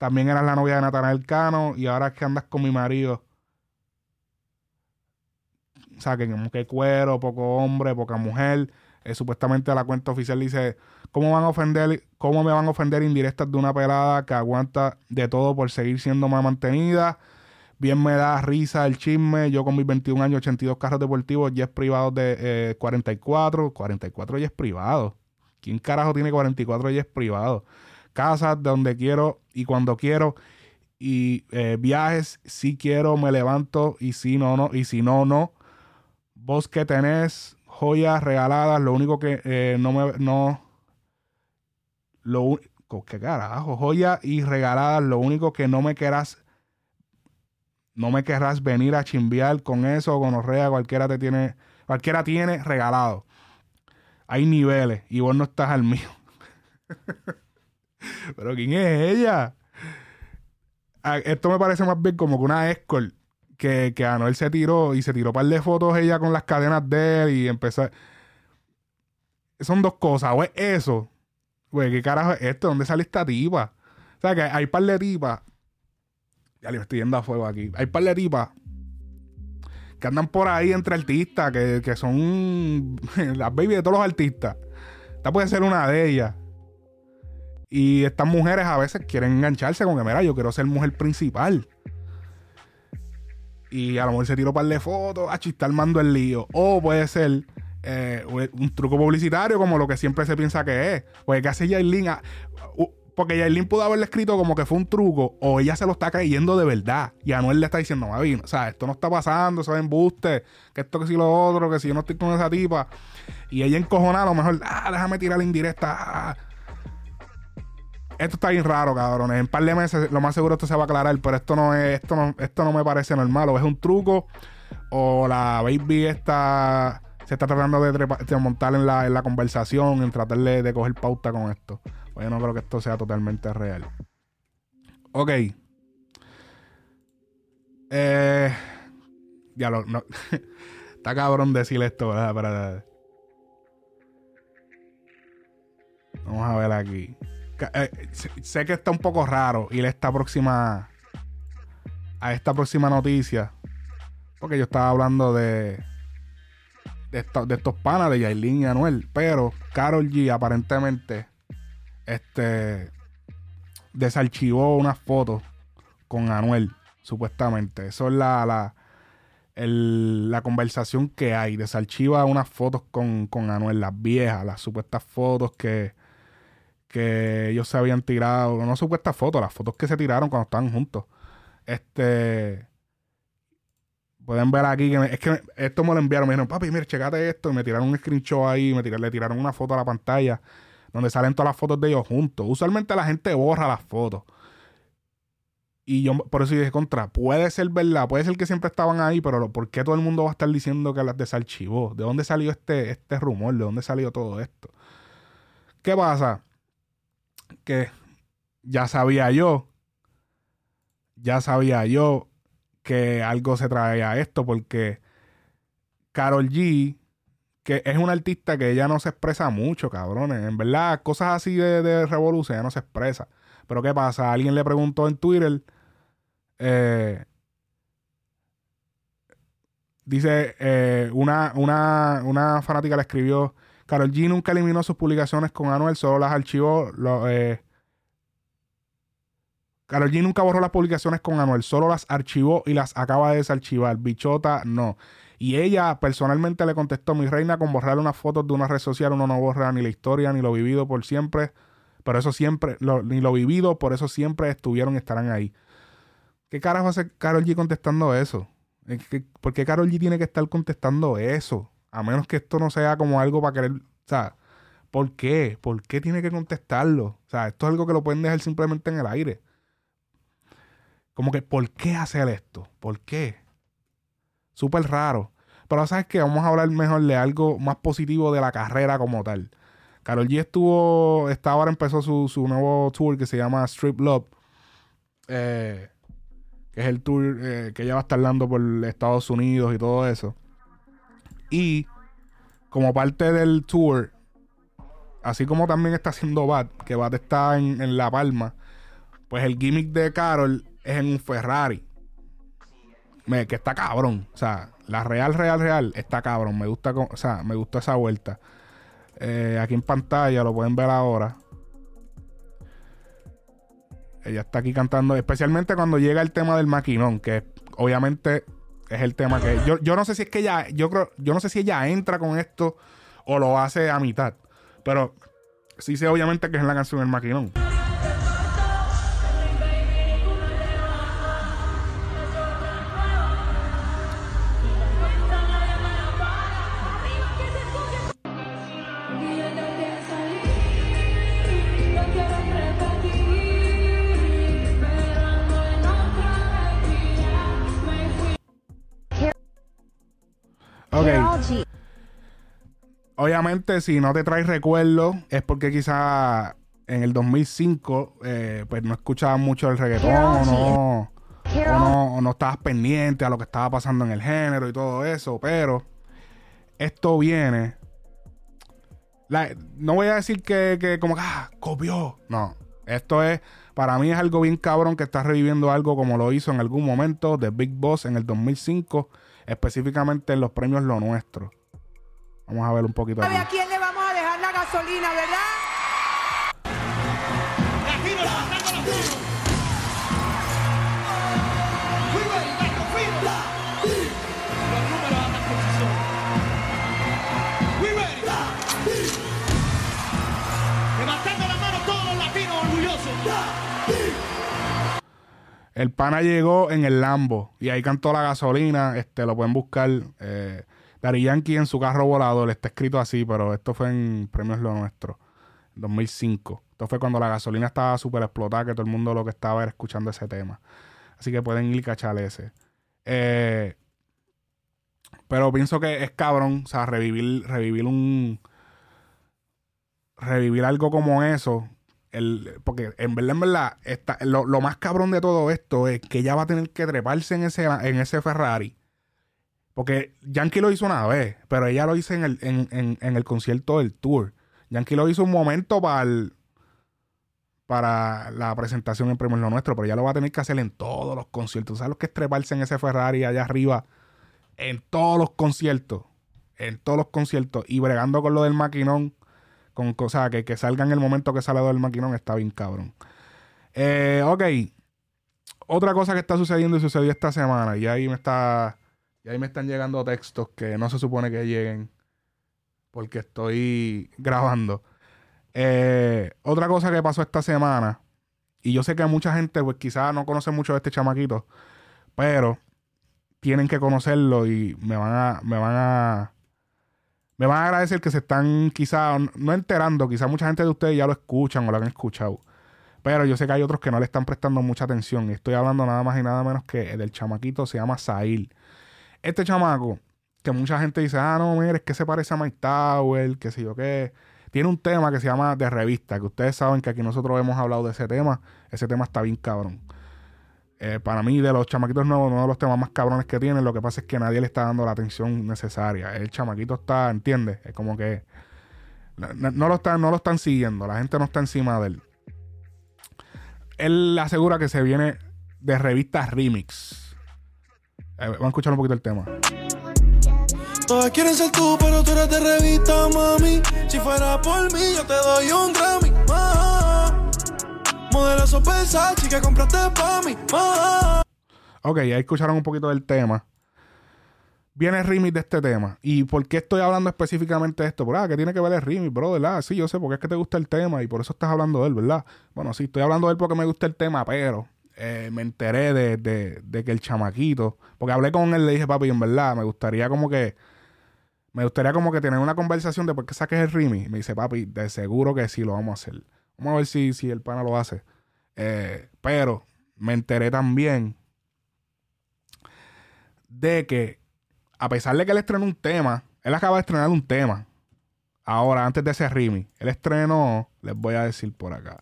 también eras la novia de Natanael Cano y ahora es que andas con mi marido. O sea, que que cuero, poco hombre, poca mujer. Eh, supuestamente la cuenta oficial dice, ¿cómo van a ofender, cómo me van a ofender indirectas de una pelada que aguanta de todo por seguir siendo más mantenida? Bien me da risa el chisme. Yo con mis 21 años, 82 carros deportivos, jets privados de eh, 44. 44 jets privados. ¿Quién carajo tiene 44 jets privados? Casas donde quiero y cuando quiero. Y eh, viajes, si quiero, me levanto. Y si no, no. Y si no, no. Vos que tenés joyas regaladas, lo único que eh, no me. No. Lo. ¿Qué carajo? Joyas y regaladas, lo único que no me querás no me querrás venir a chimbear con eso con orrea, cualquiera te tiene, cualquiera tiene regalado. Hay niveles y vos no estás al mío. Pero ¿quién es ella? Ah, Esto me parece más bien como que una escort que, que Anuel se tiró y se tiró un par de fotos ella con las cadenas de él y empezó. Son dos cosas. O es eso. Güey, ¿qué carajo es esto? ¿Dónde sale esta tipa? O sea, que hay par de tipas ya le estoy yendo a fuego aquí. Hay par de tipas que andan por ahí entre artistas, que, que son las baby de todos los artistas. Esta puede ser una de ellas. Y estas mujeres a veces quieren engancharse con que, mira, yo quiero ser mujer principal. Y a lo mejor se tiró un par de fotos, ah, está armando el lío. O puede ser eh, un truco publicitario como lo que siempre se piensa que es. Pues que hace Yailin. a- u- porque Yailin pudo haberle escrito como que fue un truco, o ella se lo está creyendo de verdad. Y Anuel le está diciendo, Mavi, o sea, esto no está pasando, eso es embuste, que esto que si lo otro, que si yo no estoy con esa tipa. Y ella encojonada, a lo mejor, ah, déjame tirar la indirecta. ah. Esto está bien raro, cabrones. En un par de meses, lo más seguro esto se va a aclarar, pero esto no es, esto no, esto no me parece normal. O es un truco, o la baby esta se está tratando de, trepa- montar en la, en la conversación, en tratar de, de coger pauta con esto. Pues yo no creo que esto sea totalmente real. Ok. Eh, ya lo. No. está cabrón decir esto, ¿verdad? Para, Vamos a ver aquí. Eh, sé, que está un poco raro ir a esta próxima. A esta próxima noticia. Porque yo estaba hablando de. De estos panas de Yailin y Anuel. Pero Carol G aparentemente. Este. Desarchivó unas fotos con Anuel. Supuestamente. Eso es la. la el- la conversación que hay. Desarchiva unas fotos con, con Anuel. Las viejas. Las supuestas fotos que que ellos se habían tirado, no supuestas fotos, las fotos que se tiraron cuando estaban juntos. Este. Pueden ver aquí es que esto me lo enviaron. Me dijeron, papi, mira, checate esto. Y me tiraron un screenshot ahí, me tiraron, le tiraron una foto a la pantalla donde salen todas las fotos de ellos juntos. Usualmente la gente borra las fotos. Y yo por eso dije contra, puede ser verdad, puede ser que siempre estaban ahí, pero ¿por qué todo el mundo va a estar diciendo que las desarchivó? ¿De dónde salió este, este rumor? ¿De dónde salió todo esto? ¿Qué pasa? Que ya sabía yo, ya sabía yo que algo se traía a esto porque Carol G, que es una artista que ella no se expresa mucho, cabrones. En verdad, cosas así de, de revolución ella no se expresa. Pero ¿qué pasa? Alguien le preguntó en Twitter, eh, dice, eh, una, una, una fanática le escribió, Carol G nunca eliminó sus publicaciones con Anuel, solo las archivó. Lo, eh, G nunca borró las publicaciones con Anuel, solo las archivó y las acaba de desarchivar. Bichota, no. Y ella personalmente le contestó, mi reina, con borrar unas fotos de una red social uno no borra ni la historia ni lo vivido por siempre. Pero eso siempre, ni lo vivido, por eso siempre estuvieron y estarán ahí. ¿Qué carajo hace Carol G contestando eso? ¿Por qué Carol G tiene que estar contestando eso? A menos que esto no sea como algo para querer. O sea, ¿por qué? ¿Por qué tiene que contestarlo? O sea, esto es algo que lo pueden dejar simplemente en el aire. Como que, ¿por qué hacer esto? ¿Por qué? Súper raro. Pero sabes que vamos a hablar mejor de algo más positivo de la carrera como tal. Carol G estuvo, esta ahora empezó su, su nuevo tour que se llama Strip Love. eh, que es el tour eh, que ella va a estar dando por Estados Unidos y todo eso. Y como parte del tour, así como también está haciendo Bad, que Bad está en, en La Palma, pues el gimmick de Carol es en un Ferrari. Me- que está cabrón. O sea, la real, real, real está cabrón. Me gusta, o sea, me gustó esa vuelta. Eh, aquí en pantalla lo pueden ver ahora. Ella está aquí cantando, especialmente cuando llega el tema del maquinón, que obviamente es el tema que yo, yo no sé si es que ella, yo creo, yo no sé si ella entra con esto o lo hace a mitad, pero sí sé obviamente que es la canción El Maquinón. Obviamente, si no te traes recuerdos, es porque quizá en el 2005 eh, pues no escuchabas mucho el reggaetón o no, o no, o no estabas pendiente a lo que estaba pasando en el género y todo eso, pero esto viene. la- no voy a decir que, que como que ah, copió. No. Esto es, para mí es algo bien cabrón que está reviviendo algo como lo hizo en algún momento de Big Boss en el 2005, específicamente en los premios Lo Nuestro. Vamos a ver un poquito aquí. ¿Sabe a quién le vamos a dejar la gasolina, verdad? El pana llegó en el Lambo y ahí cantó la gasolina. Este, lo pueden buscar. Eh, Daddy Yankee en su carro volador. Está escrito así, pero esto fue en Premios Lo Nuestro, 2005. Esto fue cuando la gasolina estaba súper explotada, que todo el mundo lo que estaba era escuchando ese tema. Así que pueden ir cachar ese. Eh, Pero pienso que es cabrón, o sea, revivir, revivir un. Revivir algo como eso. El, porque en verdad, en verdad, lo, lo más cabrón de todo esto es que ella va a tener que treparse en ese, en ese Ferrari. Porque Yankee lo hizo una vez, pero ella lo hizo en el, en, en- el concierto del tour. Yankee lo hizo un momento para el- para la presentación en Premio Lo Nuestro, pero ella lo va a tener que hacer en todos los conciertos. ¿Sabes lo que es treparse en ese Ferrari allá arriba? En todos los conciertos. En todos los conciertos. Y bregando con lo del maquinón. Con cosas que, que salga en el momento que sale del maquinón está bien cabrón. Eh, ok. Otra cosa que está sucediendo y sucedió esta semana. Y ahí me está. Y ahí me están llegando textos que no se supone que lleguen. Porque estoy grabando. Eh, otra cosa que pasó esta semana. Y yo sé que mucha gente, pues quizás no conoce mucho de este chamaquito. Pero tienen que conocerlo y me van a. Me van a. Me van a agradecer que se están quizás no enterando. Quizás mucha gente de ustedes ya lo escuchan o lo han escuchado. Pero yo sé que hay otros que no le están prestando mucha atención. Y estoy hablando nada más y nada menos que del chamaquito, se llama Sail. Este chamaco, que mucha gente dice, ah, no, mire, es que se parece a Mike Tower, que sé yo qué. Tiene un tema que se llama de revista, que ustedes saben que aquí nosotros hemos hablado de ese tema. Ese tema está bien cabrón. Eh, para mí, de los chamaquitos nuevos, uno de los temas más cabrones que tienen, lo que pasa es que nadie le está dando la atención necesaria. El chamaquito está, ¿entiendes? Es como que no- no lo están, no lo están siguiendo, la gente no está encima de él. Él asegura que se viene de revistas remix. Eh, vamos a escuchar un poquito el tema. Todas quieren ser tú, pero tú eres de revista, mami. Si fuera por mí, yo te doy un Grammy. ma. Modelo Versace que compraste pa' mí. ma. Ok, ahí escucharon un poquito del tema. Viene el remix de este tema. ¿Y por qué estoy hablando específicamente de esto? Por, ah, que tiene que ver el remix, bro, ¿verdad? Sí, yo sé, porque es que te gusta el tema y por eso estás hablando de él, ¿verdad? Bueno, sí, estoy hablando de él porque me gusta el tema, pero eh, me enteré de, de- que el chamaquito, porque hablé con él, le dije, papi, en verdad, me gustaría como que, me gustaría como que tener una conversación de por qué saques el remix. Me dice, papi, de seguro que sí lo vamos a hacer. Vamos a ver si, si el pana lo hace. Eh, pero me enteré también de que a pesar de que él estrenó un tema, él acaba de estrenar un tema. Ahora, antes de ese remix, él estrenó, les voy a decir por acá.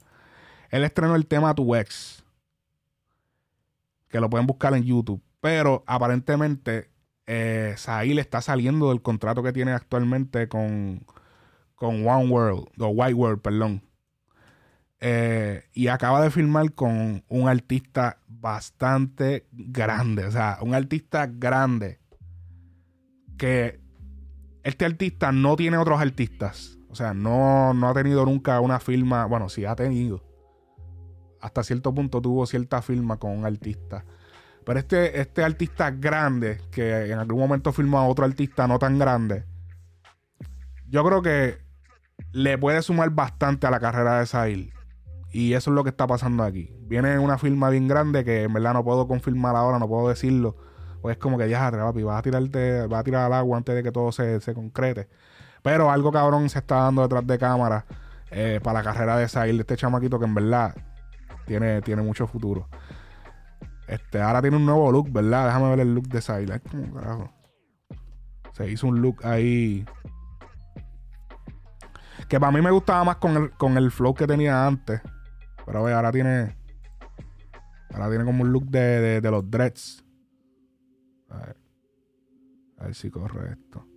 Él estrenó el tema Tu Ex. Que lo pueden buscar en YouTube. Pero aparentemente, eh, Sahil está saliendo del contrato que tiene actualmente con, con One World, o White World, perdón. Eh, y acaba de firmar con un artista bastante grande. O sea, un artista grande. Que este artista no tiene otros artistas. O sea, no, no ha tenido nunca una firma. Bueno, sí ha tenido. Hasta cierto punto tuvo cierta firma con un artista. Pero este, este artista grande, que en algún momento firmó a otro artista no tan grande, yo creo que le puede sumar bastante a la carrera de Sahil. Y eso es lo que está pasando aquí. Viene una firma bien grande que en verdad no puedo confirmar ahora, no puedo decirlo. Pues es como que ya, papi, vas a tirarte, vas a tirar al agua antes de que todo se, se concrete. Pero algo cabrón se está dando detrás de cámara eh, para la carrera de Sahil, de este chamaquito que en verdad tiene, tiene mucho futuro. Este, ahora tiene un nuevo look, ¿verdad? Déjame ver el look de Sahil. Es como carajo. Se hizo un look ahí. Que para mí me gustaba más con el, con el flow que tenía antes. Pero ve, ahora tiene. Ahora tiene como un look de, de, de los dreads. A ver. A ver si corre esto.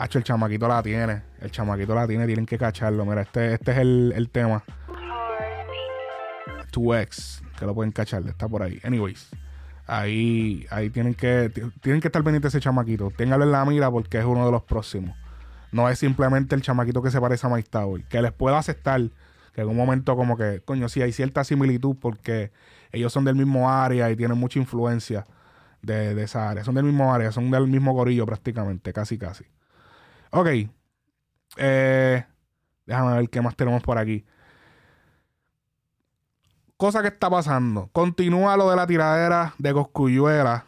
Hacho, el chamaquito la tiene. El chamaquito la tiene. Tienen que cacharlo. Mira, este, este es el, el tema. 2X. Que lo pueden cachar. Está por ahí. Anyways. Ahí, ahí tienen que tienen que estar pendientes ese chamaquito. Ténganlo en la mira porque es uno de los próximos. No es simplemente el chamaquito que se parece a Mike Tower. Que les pueda aceptar que en un momento como que, coño, sí hay cierta similitud porque ellos son del mismo área y tienen mucha influencia de, de esa área. Son del mismo área, son del mismo gorillo prácticamente, casi casi. Ok. Eh, déjame ver qué más tenemos por aquí. Cosa que está pasando. Continúa lo de la tiradera de Coscuyuela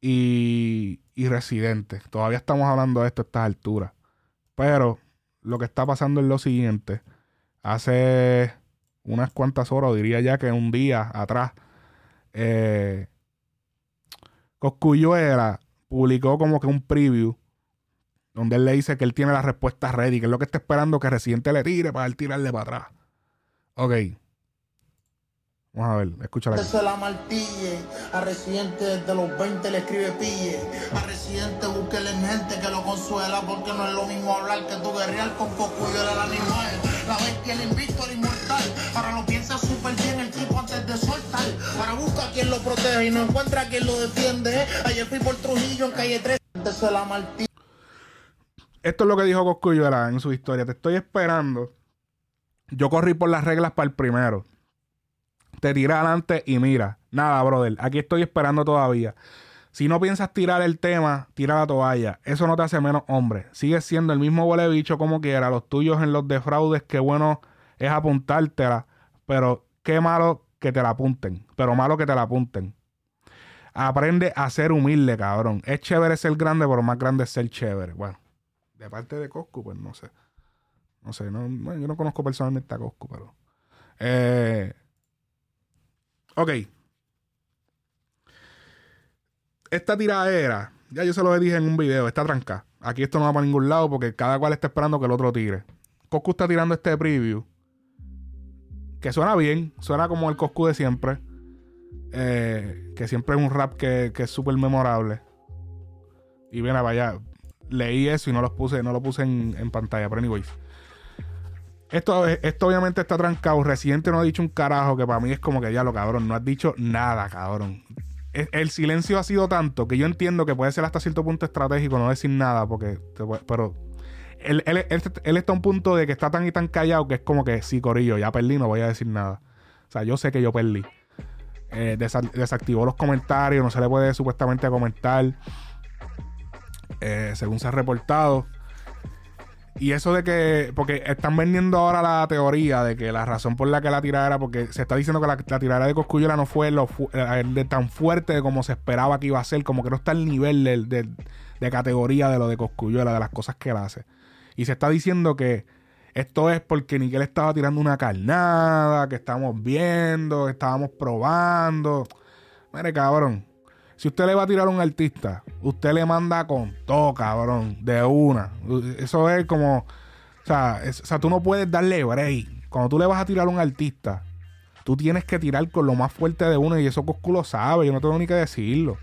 y, y Residente. Todavía estamos hablando de esto a estas alturas. Pero lo que está pasando es lo siguiente. Hace unas cuantas horas, diría ya que un día atrás, eh, Coscuyuela publicó como que un preview donde él le dice que él tiene la respuesta ready, que es lo que está esperando que Residente le tire para él tirarle para atrás. Ok. Vamos a ver, escúchala. se la martille. A Residente desde los 20 le escribe pille. A Residente búsquele gente que lo consuela. Porque no es lo mismo hablar que tu guerrear con Cocuyuela el animal. La bestia, el invicto, el inmortal. Ahora lo piensa súper bien el tipo antes de soltar. Ahora busca a quien lo protege y no encuentra a quien lo defiende. Ayer fui por Trujillo en calle 3. Se la martille. Esto es lo que dijo Coscuyuela en su historia. Te estoy esperando. Yo corrí por las reglas para el primero. Te tiré adelante y mira. Nada, brother. Aquí estoy esperando todavía. Si no piensas tirar el tema, tira la toalla. Eso no te hace menos hombre. Sigues siendo el mismo huele bicho como quiera. Los tuyos en los defraudes, qué bueno es apuntártela. Pero qué malo que te la apunten. Pero malo que te la apunten. Aprende a ser humilde, cabrón. Es chévere ser grande, pero más grande es ser chévere. Bueno, de parte de Coscu, pues no sé. No sé, no, bueno, yo no conozco personalmente a Coscu, pero. Eh, ok. Esta tiradera, ya yo se lo dije en un video, está tranca. Aquí esto no va para ningún lado porque cada cual está esperando que el otro tire. Coscu está tirando este preview. Que suena bien, suena como el Coscu de siempre. Eh, que siempre es un rap que, es súper memorable. Y bien, vaya, leí eso y no lo puse, no lo puse en, en pantalla, pero anyways. Esto, esto obviamente está trancado. Residente no ha dicho un carajo que para mí es como que ya lo cabrón. No has dicho nada, cabrón. El, silencio ha sido tanto que yo entiendo que puede ser hasta cierto punto estratégico no decir nada, porque. pero. Él, él- él- está a un punto de que está tan y tan callado que es como que sí, Corillo, ya perdí, no voy a decir nada. O sea, yo sé que yo perdí. Eh, desa- desactivó los comentarios, no se le puede supuestamente comentar. Eh, según se ha reportado. Y eso de que, porque están vendiendo ahora la teoría de que la razón por la que la tiradera, porque se está diciendo que la, la tiradera de Coscuyuela no fue lo eh, de tan fuerte como se esperaba que iba a ser, como que no está al nivel del- de categoría de lo de Coscuyuela, de las cosas que él hace. Y se está diciendo que esto es porque Niquel estaba tirando una carnada, que estábamos viendo, estábamos probando. Mire, cabrón. Si usted le va a tirar a un artista, usted le manda con todo, cabrón, de una. Eso es como. O sea, o sea, tú no puedes darle break. Cuando tú le vas a tirar a un artista, tú tienes que tirar con lo más fuerte de uno y eso Coscu lo sabe. Yo no tengo ni que decirlo.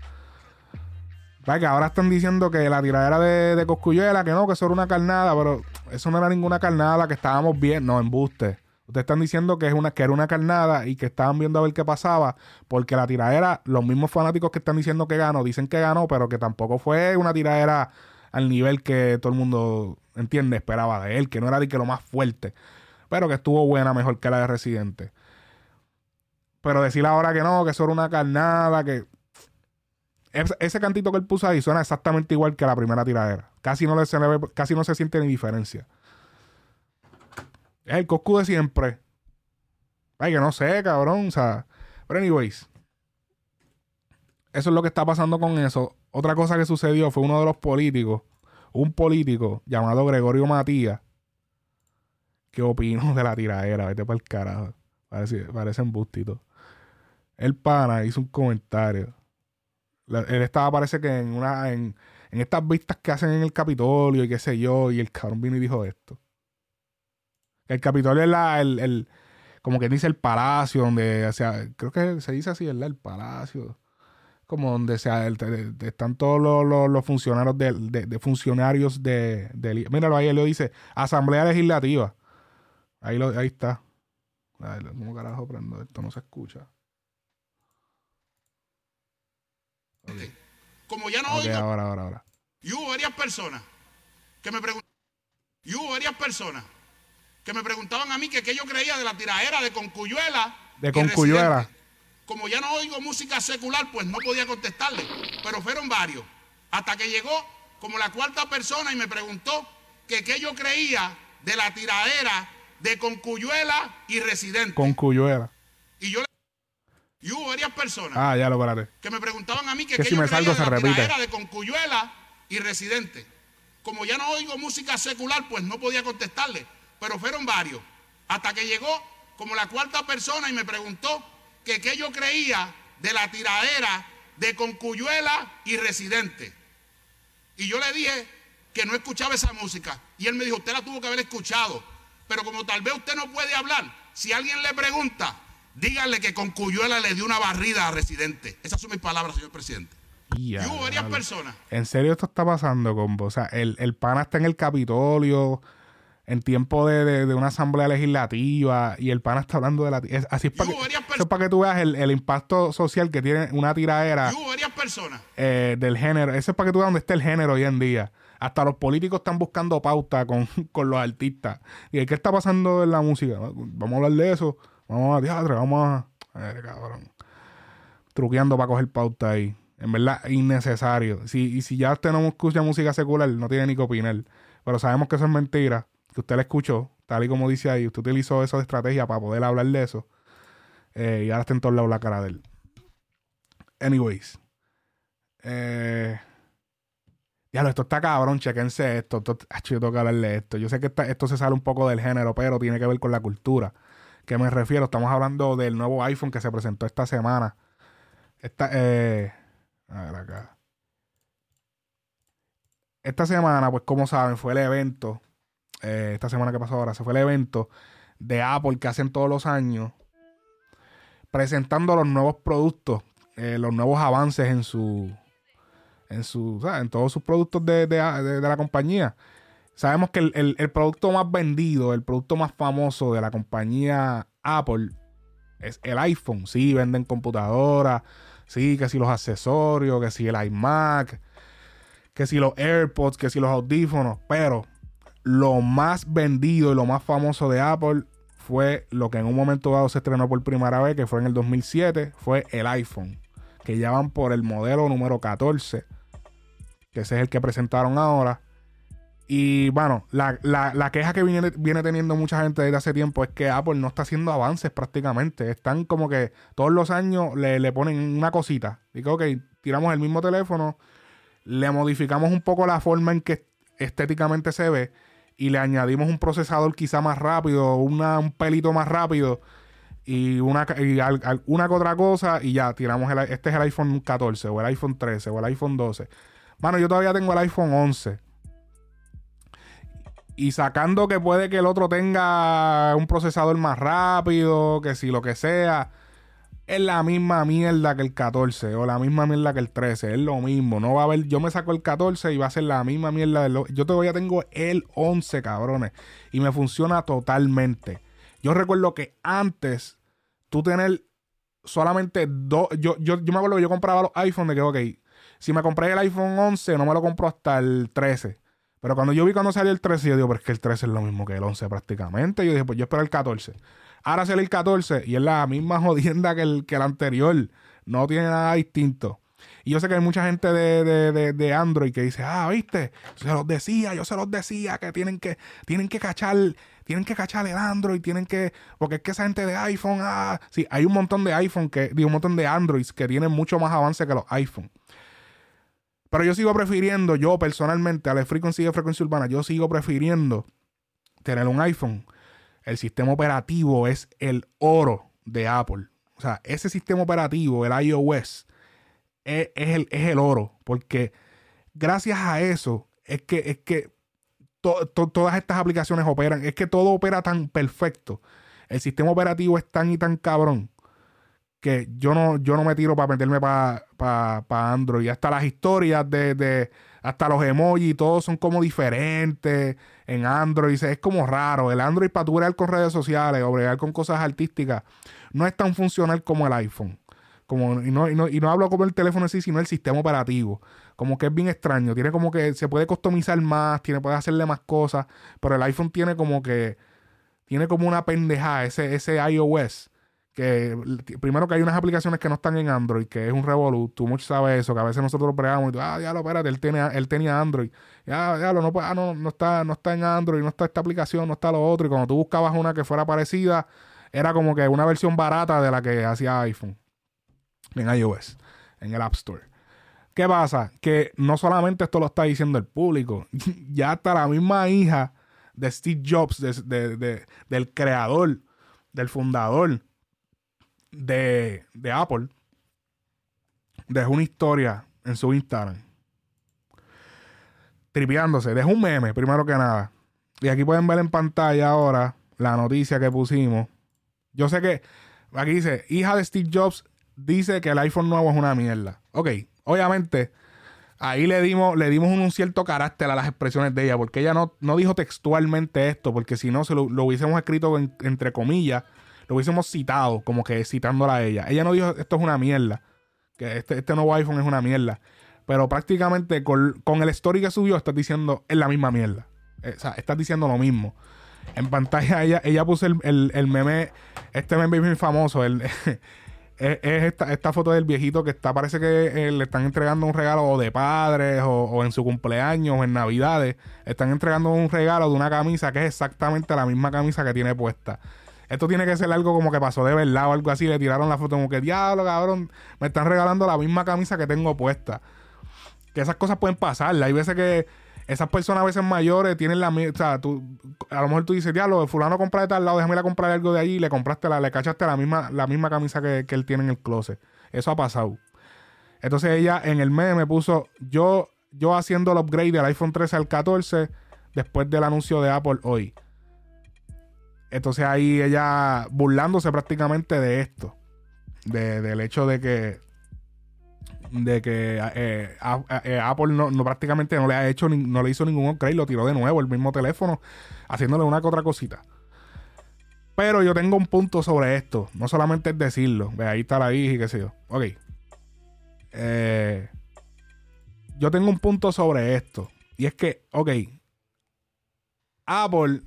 Que ahora están diciendo que la tiradera de, de Coscuyuela, que no, que eso era una carnada, pero eso no era ninguna carnada, que estábamos bien. No, embuste. Ustedes están diciendo que, es una, que era una carnada y que estaban viendo a ver qué pasaba, porque la tiradera, los mismos fanáticos que están diciendo que ganó, dicen que ganó, pero que tampoco fue una tiradera al nivel que todo el mundo, entiende, esperaba de él, que no era de que lo más fuerte, pero que estuvo buena, mejor que la de Residente. Pero decir ahora que no, que eso era una carnada, que ese, cantito que él puso ahí suena exactamente igual que la primera tiradera. Casi no, le, casi no se siente ni diferencia. Es el Coscu de siempre. Ay, que no sé, cabrón. O sea, pero anyways. Eso es lo que está pasando con eso. Otra cosa que sucedió fue uno de los políticos, un político llamado Gregorio Matías, que opinó de la tiradera. Vete para el carajo. Parece, parece embustito. El pana hizo un comentario. Él estaba, parece que en una, en, en estas vistas que hacen en el Capitolio y qué sé yo, y el cabrón vino y dijo esto. El Capitolio es la, el, el- como que dice el palacio, donde, o sea, creo que se dice así, ¿verdad? El palacio. Como donde sea, el- de- están todos los, los- los funcionarios de, de- de funcionarios de, de- Míralo ahí, él lo dice, Asamblea Legislativa. Ahí, lo, ahí está. Ay, ¿Cómo carajo prendo esto? No se escucha. Como ya no Ok, oigo, ahora, ahora, ahora. y hubo varias personas que me preguntaban, y hubo varias personas que me preguntaban a mí que qué yo creía de la tiradera de Concuyuela. De y Concuyuela. Residente. Como ya no oigo música secular, pues no podía contestarle. Pero fueron varios. Hasta que llegó como la cuarta persona y me preguntó que qué yo creía de la tiradera de Concuyuela y Residente. Con Cuyuela. y yo le- y hubo varias personas Ah, ya lo espérate. que me preguntaban a mí que, Que qué si yo me creía salgo de se la repite. tiradera de Concuyuela y Residente. Como ya no oigo música secular, pues no podía contestarle. Pero fueron varios. Hasta que llegó como la cuarta persona y me preguntó que qué yo creía de la tiradera de Concuyuela y Residente. Y yo le dije que no escuchaba esa música. Y él me dijo, usted la tuvo que haber escuchado. Pero como tal vez usted no puede hablar, si alguien le pregunta, dígale que Concuyuela le dio una barrida a Residente. Esas son mis palabras, señor presidente. y hubo varias personas. ¿En serio esto está pasando, combo? O sea, el, el pana está en el Capitolio en tiempo de, una asamblea legislativa y el pana está hablando de la... así es para que, eso es para que tú veas el, impacto social que tiene una tiradera... varias personas. Eh, del género. Eso es para que tú veas dónde está el género hoy en día. Hasta los políticos están buscando pauta con, los artistas. ¿Y qué está pasando en la música? Vamos a hablar de eso. Vamos a teatro, vamos a... Ver, cabrón. Truqueando para coger pauta ahí. En verdad, innecesario. Si, y si ya usted no escucha música secular, no tiene ni que opinar. Pero sabemos que eso es mentira que usted le escuchó, tal y como dice ahí, usted utilizó de estrategia para poder hablar de eso. Eh, y ahora está en todos lados la cara de él. Anyways. Eh, ya esto está cabrón, chequense esto. esto yo tengo que hablarle esto. Yo sé que esto se sale un poco del género, pero tiene que ver con la cultura. ¿Qué me refiero? Estamos hablando del nuevo iPhone que se presentó esta semana. Esta, eh, a ver acá. Esta semana, pues como saben, fue el evento eh, esta semana que pasó ahora, se fue el evento de Apple que hacen todos los años, presentando los nuevos productos, eh, los nuevos avances en su, en su, en todos sus productos de, la compañía. Sabemos que el, el, producto más vendido, el producto más famoso de la compañía Apple es el iPhone. Sí, venden computadoras, sí, que si los accesorios, que si el iMac, que si los AirPods, que si los audífonos, pero lo más vendido y lo más famoso de Apple fue lo que en un momento dado se estrenó por primera vez, que fue en el 2007, fue el iPhone, que ya van por el modelo número 14, que ese es el que presentaron ahora. Y bueno, la, queja que viene, viene, teniendo mucha gente desde hace tiempo es que Apple no está haciendo avances prácticamente. Están como que todos los años le, le ponen una cosita. Digo, ok, tiramos el mismo teléfono, le modificamos un poco la forma en que estéticamente se ve y le añadimos un procesador quizá más rápido, un pelito más rápido y una, una que otra cosa y ya tiramos el, este es el iPhone 14 o el iPhone 13 o el iPhone 12. Bueno, yo todavía tengo el iPhone 11. Y sacando que puede que el otro tenga un procesador más rápido, que si lo que sea es la misma mierda que el 14 o la misma mierda que el 13. Es lo mismo. No va a haber. Yo me saco el 14 y va a ser la misma mierda del. Yo todavía tengo el 11, cabrones. Y me funciona totalmente. Yo recuerdo que antes tú tener solamente dos. Yo, me acuerdo que yo compraba los iPhones de que, ok, si me compré el iPhone 11, no me lo compro hasta el 13. Pero cuando yo vi cuando salió el 13, yo digo, pero es que el 13 es lo mismo que el 11 prácticamente. Yo dije, pues yo espero el 14. Ahora sale el 14 y es la misma jodienda que el, que el anterior. No tiene nada distinto. Y yo sé que hay mucha gente de, Android que dice, ah, viste, se los decía, yo se los decía que tienen que, tienen que cachar, tienen que cachar el Android, tienen que, porque es que esa gente de iPhone, ah, sí, hay un montón de iPhone que, digo, un montón de Androids que tienen mucho más avance que los iPhone. Pero yo sigo prefiriendo, yo personalmente, a la Frequency de Frecuencia Urbana, yo sigo prefiriendo tener un iPhone el sistema operativo es el oro de Apple. O sea, ese sistema operativo, el iOS, es, el, es el, oro. Porque gracias a eso es que, es que todas estas aplicaciones operan. Es que todo opera tan perfecto. El sistema operativo es tan y tan cabrón que yo no, yo no me tiro para meterme para pa, Android. Hasta las historias de hasta los emojis, todos son como diferentes en Android. Es como raro. El Android para tu bregar con redes sociales o bregar con cosas artísticas no es tan funcional como el iPhone. Como, y, no, y, no, y no hablo como el teléfono en sí, sino el sistema operativo. Como que es bien extraño. Tiene como que se puede customizar más, tiene, puede hacerle más cosas. Pero el iPhone tiene como que. Tiene como una pendejada, ese, ese iOS que primero que hay unas aplicaciones que no están en Android, que es un Revolut, tú mucho sabes eso, que a veces nosotros pregamos y tú, ah, ya lo espérate, él, tiene, él tenía Android, ya, ya lo, no, ah, no, no, está, no está en Android, no está esta aplicación, no está lo otro, y cuando tú buscabas una que fuera parecida, era como que una versión barata de la que hacía iPhone en iOS, en el App Store. ¿Qué pasa? Que no solamente esto lo está diciendo el público, ya hasta la misma hija de Steve Jobs, del creador del fundador de, de Apple, dejó una historia en su Instagram. Tripeándose, dejó un meme, primero que nada. Y aquí pueden ver en pantalla ahora la noticia que pusimos. Yo sé que aquí dice, hija de Steve Jobs dice que el iPhone nuevo es una mierda. Ok, obviamente ahí le dimos, le dimos un, cierto carácter a las expresiones de ella, porque ella no, no dijo textualmente esto, porque si no se lo, hubiésemos escrito entre comillas, lo hubiésemos citado, como que citándola a ella. Ella no dijo esto es una mierda, que este, este nuevo iPhone es una mierda, pero prácticamente con, el story que subió estás diciendo es la misma mierda. Eh, o sea, estás diciendo lo mismo. En pantalla ella, ella puso el, el, meme, este meme muy famoso, el, es, esta, esta, foto del viejito que está, parece que eh, le están entregando un regalo o de padres o, en su cumpleaños o en navidades. Están entregando un regalo de una camisa que es exactamente la misma camisa que tiene puesta. Esto tiene que ser algo como que pasó de verdad o algo así. Le tiraron la foto como que, diablo, cabrón, me están regalando la misma camisa que tengo puesta. Que esas cosas pueden pasar. Hay veces que esas personas a veces mayores tienen la misma. O sea, tú, a lo mejor tú dices, diablo, fulano compra de tal lado, déjame ir a comprar algo de allí y le compraste la, le cachaste la misma, la misma camisa que, él tiene en el closet. Eso ha pasado. Entonces ella en el meme me puso, yo, yo haciendo el upgrade del iPhone 13 al 14 después del anuncio de Apple hoy. Entonces ahí ella burlándose prácticamente de esto. del hecho de que de que eh, eh, Apple no, prácticamente no le ha hecho no le hizo ningún upgrade, lo tiró de nuevo el mismo teléfono, haciéndole una que otra cosita. Pero yo tengo un punto sobre esto. No solamente es decirlo. Ve, ahí está la hija y qué sé yo. Ok. Eh, yo tengo un punto sobre esto. Y es que, ok. Apple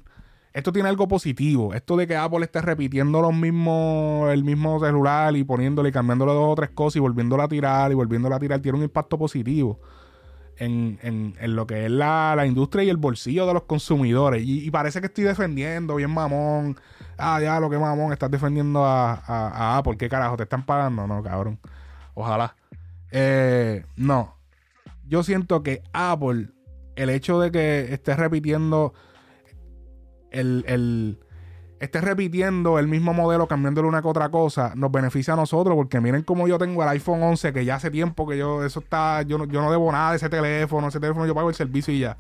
esto tiene algo positivo. Esto de que Apple esté repitiendo los mismos, el mismo celular y poniéndole y cambiándole dos o tres cosas y volviéndolo a tirar y volviéndolo a tirar, tiene un impacto positivo en, lo que es la, industria y el bolsillo de los consumidores. Y, parece que estoy defendiendo, bien mamón. Ah, ya, lo que mamón, estás defendiendo a, Apple. ¿Qué carajo? ¿Te están pagando? No, cabrón. Ojalá. Eh, no. Yo siento que Apple, el hecho de que esté repitiendo el, el esté repitiendo el mismo modelo, cambiándole una que otra cosa, nos beneficia a nosotros, porque miren como yo tengo el iPhone 11, que ya hace tiempo que yo, eso está, yo no, yo no debo nada de ese teléfono, ese teléfono yo pago el servicio y ya.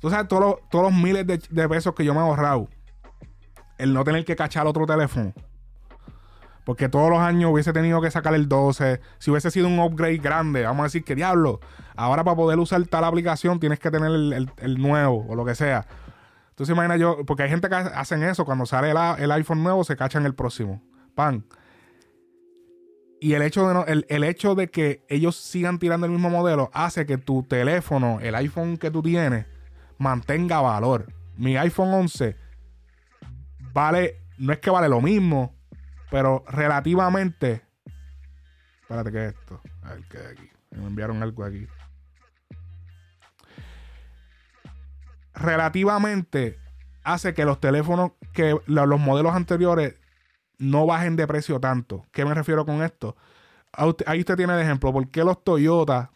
Tú sabes, todos los, todos los miles de, pesos que yo me he ahorrado, el no tener que cachar otro teléfono. Porque todos los años hubiese tenido que sacar el 12. Si hubiese sido un upgrade grande, vamos a decir que diablo. Ahora para poder usar tal aplicación tienes que tener el nuevo o lo que sea entonces imagina yo, porque hay gente que hacen eso, cuando sale el, iPhone nuevo se cachan el próximo. Pan. Y el hecho, de el, hecho de que ellos sigan tirando el mismo modelo hace que tu teléfono, el iPhone que tú tienes, mantenga valor. Mi iPhone 11 vale, no es que vale lo mismo, pero relativamente. Espérate, ¿qué es esto? A ver, ¿qué aquí? Me enviaron algo aquí. Relativamente hace que los teléfonos, que los modelos anteriores no bajen de precio tanto. ¿Qué me refiero con esto? Ahí usted tiene el ejemplo. ¿Por qué los Toyota,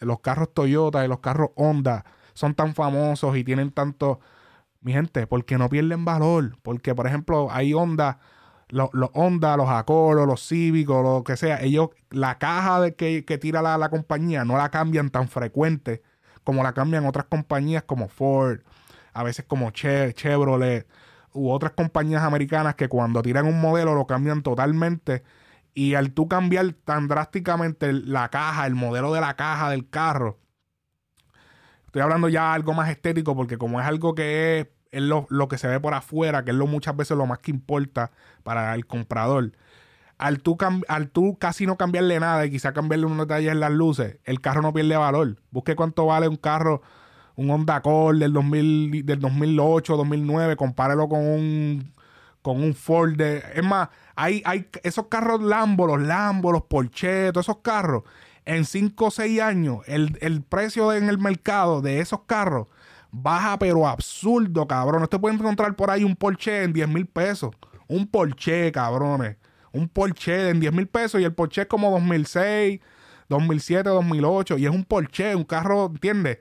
los carros Toyota y los carros Honda son tan famosos y tienen tanto... Mi gente, porque no pierden valor. Porque, por ejemplo, hay Honda, los, Honda, los Accord, los Cívicos, lo que sea. Ellos, la caja de que, tira la, la compañía no la cambian tan frecuente como la cambian otras compañías como Ford, a veces como Chevrolet u otras compañías americanas que cuando tiran un modelo lo cambian totalmente y al tú cambiar tan drásticamente la caja, el modelo de la caja del carro, estoy hablando ya algo más estético porque como es algo que es, lo, lo, que se ve por afuera, que es lo muchas veces lo más que importa para el comprador al tú, al tú casi no cambiarle nada y quizá cambiarle unos detalles en las luces, el carro no pierde valor. Busque cuánto vale un carro, un Honda Accord del, 2000, del 2008, 2009, compárelo con un, con un Ford. es más, hay, hay esos carros Lambo, los Lambo, los Porsche, todos esos carros. En 5 o 6 años, el, el precio en el mercado de esos carros baja, pero absurdo, cabrón. Usted puede encontrar por ahí un Porsche en 10 mil pesos. Un Porsche, cabrones un Porsche en 10 mil pesos y el Porsche es como 2006, 2007, 2008 y es un Porsche, un carro, ¿entiendes?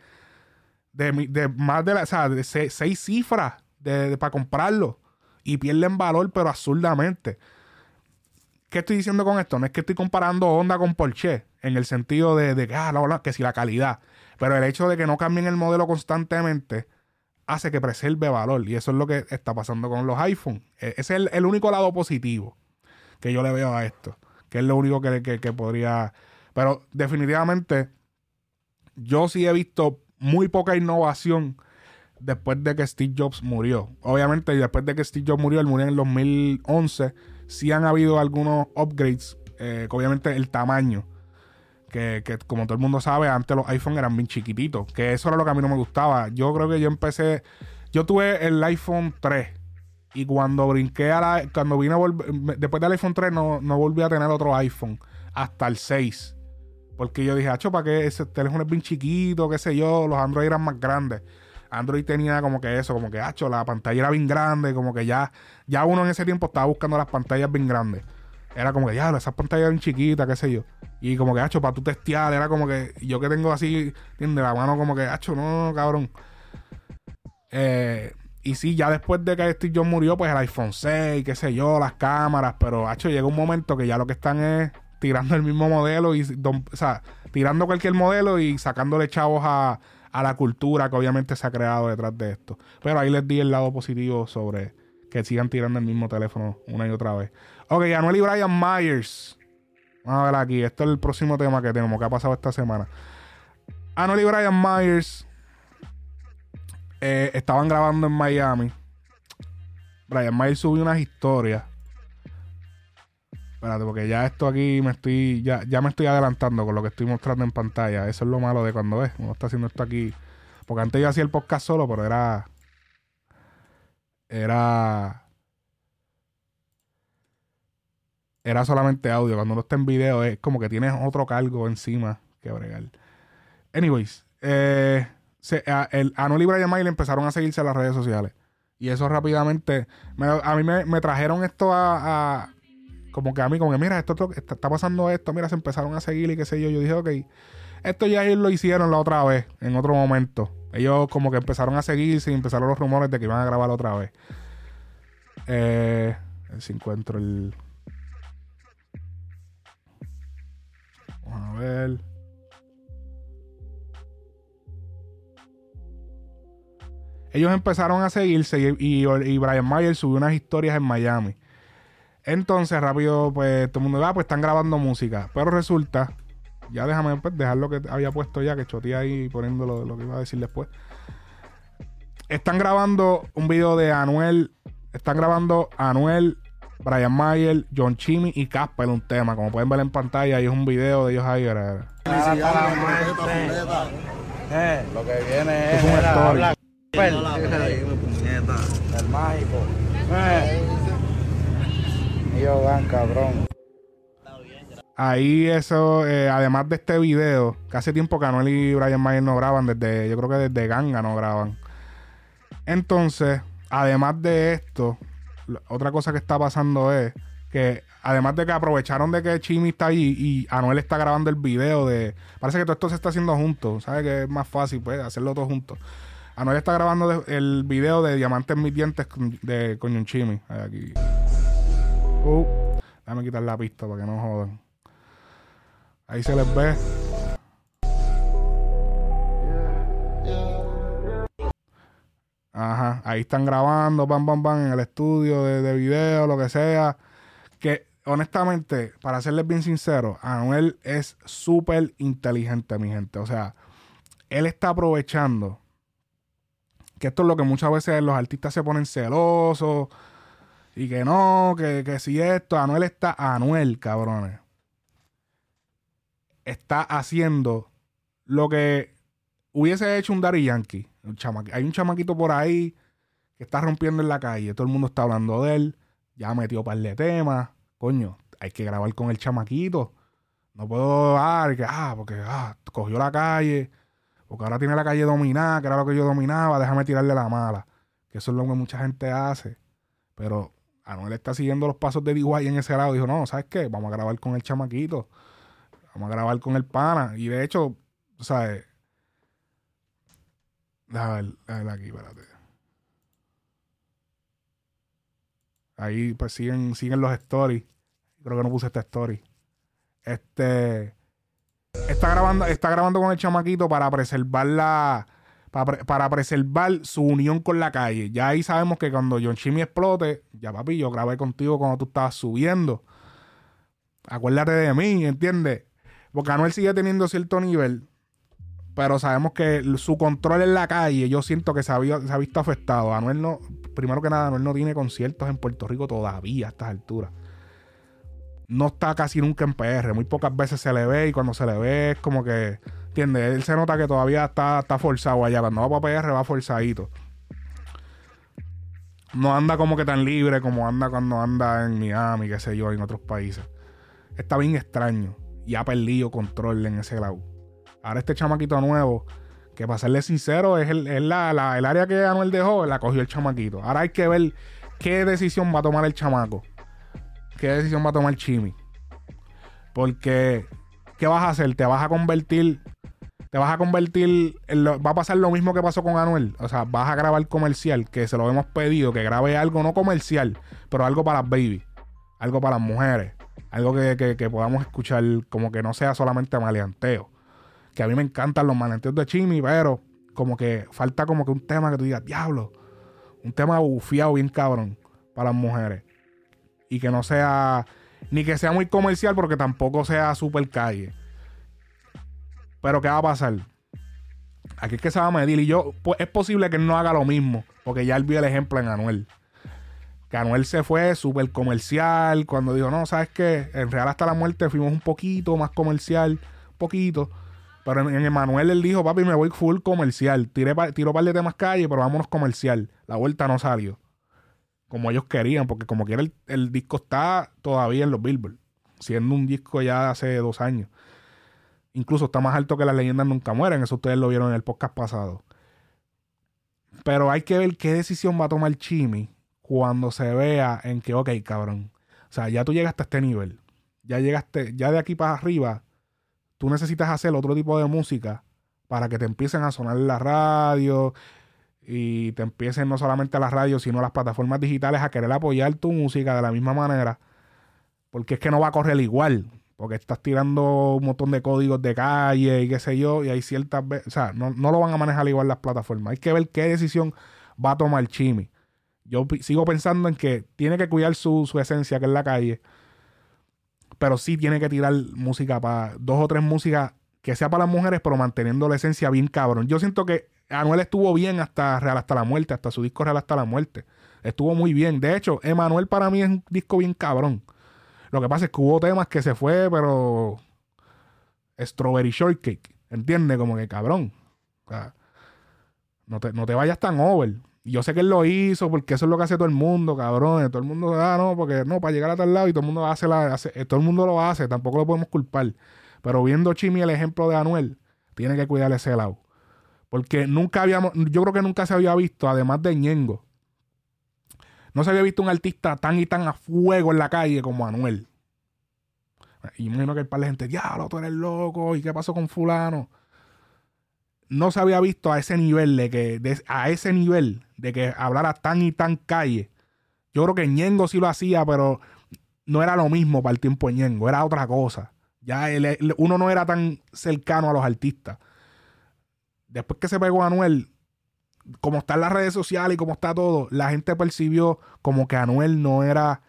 De, de más de, la, o sea, de seis, cifras de, para comprarlo. y pierden valor, pero absurdamente. ¿Qué estoy diciendo con esto? No es que estoy comparando Honda con Porsche, en el sentido de, de que, ah, que si la calidad. Pero el hecho de que no cambien el modelo constantemente hace que preserve valor. Y eso es lo que está pasando con los iPhone. E, ese es el, el único lado positivo que yo le veo a esto. Que es lo único que, que- que podría. Pero definitivamente, yo sí he visto muy poca innovación después de que Steve Jobs murió. Obviamente, después de que Steve Jobs murió, él murió en el 2011, sí han habido algunos upgrades, eh, obviamente el tamaño, que, que como todo el mundo sabe, antes los iPhone eran bien chiquititos, que eso era lo que a mí no me gustaba. Yo creo que yo empecé, yo tuve el iPhone 3 y cuando brinqué a la, cuando vine después del iPhone 3 no, no volví a tener otro iPhone hasta el 6. Porque yo dije, hacho, ¿para qué ese teléfono es bien chiquito? qué sé yo, los Android eran más grandes. Android tenía como que eso, como que, hacho, la pantalla era bien grande, como que ya, ya uno en ese tiempo estaba buscando las pantallas bien grandes. Era como que, ya, esas pantallas bien chiquitas, qué sé yo. Y como que, hacho, para tú testear, era como que, yo que tengo así, ¿entiendes? La mano como que, hacho, no, cabrón. Eh, y sí, ya después de que Steve Jobs murió, pues el iPhone 6, qué sé yo, las cámaras, pero hacho, llega un momento que ya lo que están es tirando el mismo modelo y, o sea, tirando cualquier modelo y sacándole chavos a, a la cultura que obviamente se ha creado detrás de esto. Pero ahí les di el lado positivo sobre que sigan tirando el mismo teléfono una y otra vez. Ok, Anuel y Brian Myers. Vamos a ver aquí, este es el próximo tema que tenemos, que ha pasado esta semana. Anuel y Brian Myers eh, estaban grabando en Miami. Brian Myers subió unas historias. Espérate, porque ya esto aquí me estoy. Ya, ya me estoy adelantando con lo que estoy mostrando en pantalla. Eso es lo malo de cuando ves. Uno está haciendo esto aquí. Porque antes yo hacía el podcast solo, pero era. Era. Era solamente audio. Cuando uno está en video es como que tienes otro cargo encima que bregar. Anyways, eh, se- a, el, Anuel y Brian Mayer empezaron a seguirse las redes sociales. Y eso rápidamente. me- a mí me, me trajeron esto a, a- Como que a mí, como que mira, esto, está, pasando esto. Mira, se empezaron a seguir y qué sé yo. Yo dije, ok. Esto ya lo hicieron la otra vez, en otro momento. Ellos como que empezaron a seguirse y empezaron los rumores de que iban a grabar otra vez. Eh, si encuentro el. Vamos a ver. Ellos empezaron a seguirse y, y Brian Mayer subió unas historias en Miami. Entonces, rápido, pues todo el mundo, ah, pues están grabando música. Pero resulta, ya déjame pues, dejar lo que había puesto ya, que choteé ahí poniendo lo, lo que iba a decir después. Están grabando un video de Anuel. Están grabando Anuel, Brian Mayer, John Chimmy y Casper un tema. Como pueden ver en pantalla, ahí es un video de ellos ahí. era- era. Lo que viene es era, story. habla el mágico. Ahí eso, eh, además de este video, que hace tiempo que Anuel y Brian Mayer no graban, desde, yo creo que desde Ganga no graban. Entonces, además de esto, otra cosa que está pasando es que, además de que aprovecharon de que Chimi está ahí y Anuel está grabando el video de... Parece que todo esto se está haciendo juntos, ¿sabes? Que es más fácil, pues, hacerlo todo juntos. Anuel está grabando el video de Diamantes mis dientes con- de Coño Chimi. Aquí. Uh, déjame quitar la pista para que no jodan. Ahí se les ve. Ajá, ahí están grabando, bam, bam, bam, en el estudio de, de video, lo que sea. Que honestamente, para serles bien sincero, Anuel es súper inteligente, mi gente. O sea, él está aprovechando que esto es lo que muchas veces los artistas se ponen celosos y que no, que, que si esto, Anuel está, Anuel, cabrones, está haciendo lo que hubiese hecho un Daddy Yankee. Un chamaqui- Hay un chamaquito por ahí que está rompiendo en la calle, todo el mundo está hablando de él, ya metió par de temas, coño, hay que grabar con el chamaquito. No puedo dar que, ah, porque ah, cogió la calle, porque ahora tiene la calle dominada, que era lo que yo dominaba, déjame tirarle la mala. Que eso es lo que mucha gente hace. Pero Anuel está siguiendo los pasos de DY en ese lado. Dijo, no, ¿sabes qué? Vamos a grabar con el chamaquito. Vamos a grabar con el pana. Y de hecho, ¿sabes? Déjame ver, aquí, espérate. Ahí pues siguen, siguen los stories. Creo que no puse esta story. Este está grabando, está grabando con el chamaquito para preservar la. Para, preservar su unión con la calle. Ya ahí sabemos que cuando John Chimmy explote, ya papi, yo grabé contigo cuando tú estabas subiendo. Acuérdate de mí, ¿entiendes? Porque Anuel sigue teniendo cierto nivel, pero sabemos que su control en la calle, yo siento que se se ha visto afectado. Anuel no, primero que nada, Anuel no tiene conciertos en Puerto Rico todavía a estas alturas. No está casi nunca en PR, muy pocas veces se le ve y cuando se le ve es como que, ¿entiendes? Él se nota que todavía está, está forzado allá. Cuando va para PR va forzadito. No anda como que tan libre como anda cuando anda en Miami, qué sé yo, en otros países. Está bien extraño y ha perdido control en ese lado. Ahora este chamaquito nuevo, que para serle sincero, es, el, es la, la- el área que Anuel dejó, la cogió el chamaquito. Ahora hay que ver qué decisión va a tomar el chamaco. ¿Qué decisión va a tomar Chimi? Porque, ¿qué vas a hacer? ¿Te vas a convertir? ¿Te vas a convertir? va a pasar lo mismo que pasó con Anuel. O sea, vas a grabar comercial, que se lo hemos pedido, que grabe algo no comercial, pero algo para las baby, algo para las mujeres, algo que, que- que podamos escuchar, como que no sea solamente maleanteo. Que a mí me encantan los maleanteos de Chimi, pero como que falta como que un tema que tú digas, diablo, un tema bufiado bien cabrón para las mujeres y que no sea ni que sea muy comercial porque tampoco sea super calle. Pero ¿qué va a pasar? Aquí es que se va a medir y yo pues es posible que no haga lo mismo porque ya él vio el ejemplo en Anuel. Que Anuel se fue súper comercial cuando dijo, no, ¿sabes qué? En Real hasta la muerte fuimos un poquito más comercial, poquito. Pero en, Emanuel él dijo, papi, me voy full comercial. Tiré pa- tiro par de temas calle, pero vámonos comercial. La vuelta no salió como ellos querían, porque como quiera el, el disco está todavía en los Billboard, siendo un disco ya hace dos años. Incluso está más alto que las leyendas nunca mueren, eso ustedes lo vieron en el podcast pasado. Pero hay que ver qué decisión va a tomar Chimi cuando se vea en que, ok, cabrón, o sea, ya tú llegaste a este nivel, ya llegaste, ya de aquí para arriba, tú necesitas hacer otro tipo de música para que te empiecen a sonar la radio, y te empiecen no solamente a las radios, sino a las plataformas digitales a querer apoyar tu música de la misma manera, porque es que no va a correr igual, porque estás tirando un montón de códigos de calle y qué sé yo, y hay ciertas veces, o sea, no, no lo van a manejar igual las plataformas. Hay que ver qué decisión va a tomar Chimi. Yo sigo pensando en que tiene que cuidar su, su esencia, que es la calle, pero sí tiene que tirar música para dos o tres músicas que sea para las mujeres, pero manteniendo la esencia bien cabrón. Yo siento que Anuel estuvo bien hasta Real hasta la muerte, hasta su disco Real hasta la muerte. Estuvo muy bien. De hecho, Emanuel para mí es un disco bien cabrón. Lo que pasa es que hubo temas que se fue, pero. Strawberry Shortcake. ¿Entiendes? Como que cabrón. No te, no te vayas tan over. Yo sé que él lo hizo porque eso es lo que hace todo el mundo, cabrón. Todo el mundo, ah, no, porque no, para llegar a tal lado y todo el mundo hace la. hace- eh, todo el mundo lo hace, tampoco lo podemos culpar. Pero viendo Chimi el ejemplo de Anuel, tiene que cuidar ese lado. Porque nunca habíamos, yo creo que nunca se había visto, además de Ñengo, no se había visto un artista tan y tan a fuego en la calle como Anuel. Y imagino que el par de gente, diablo, tú eres loco, ¿y qué pasó con fulano? No se había visto a ese nivel de que, a ese nivel de que hablara tan y tan calle. Yo creo que Ñengo sí lo hacía, pero no era lo mismo para el tiempo de Ñengo, era otra cosa. Ya uno no era tan cercano a los artistas después que se pegó Anuel, como está en las redes sociales y como está todo, la gente percibió como que Anuel no era,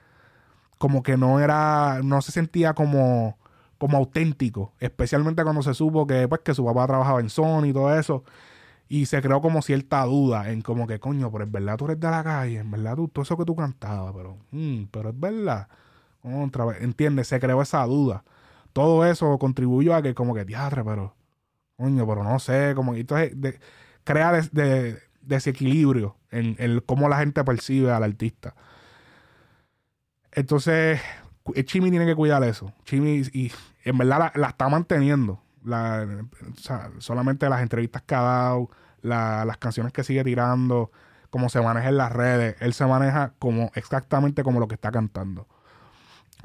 como que no era, no se sentía como, como auténtico, especialmente cuando se supo que, pues, que su papá trabajaba en Sony y todo eso, y se creó como cierta duda en como que, coño, pero es verdad tú eres de la calle, en verdad tú, todo eso que tú cantabas, pero, mm, pero es verdad, vez, entiendes, se creó esa duda. Todo eso contribuyó a que como que, diatre, pero Coño, pero no sé, como que entonces de- crea de- desequilibrio en, cómo la gente percibe al artista. Entonces, eh, Chimi tiene que cuidar eso. Chimi, y en verdad la, la está manteniendo. La, solamente las entrevistas que ha dado, la- las canciones que sigue tirando, cómo se maneja en las redes. Él se maneja como exactamente como lo que está cantando.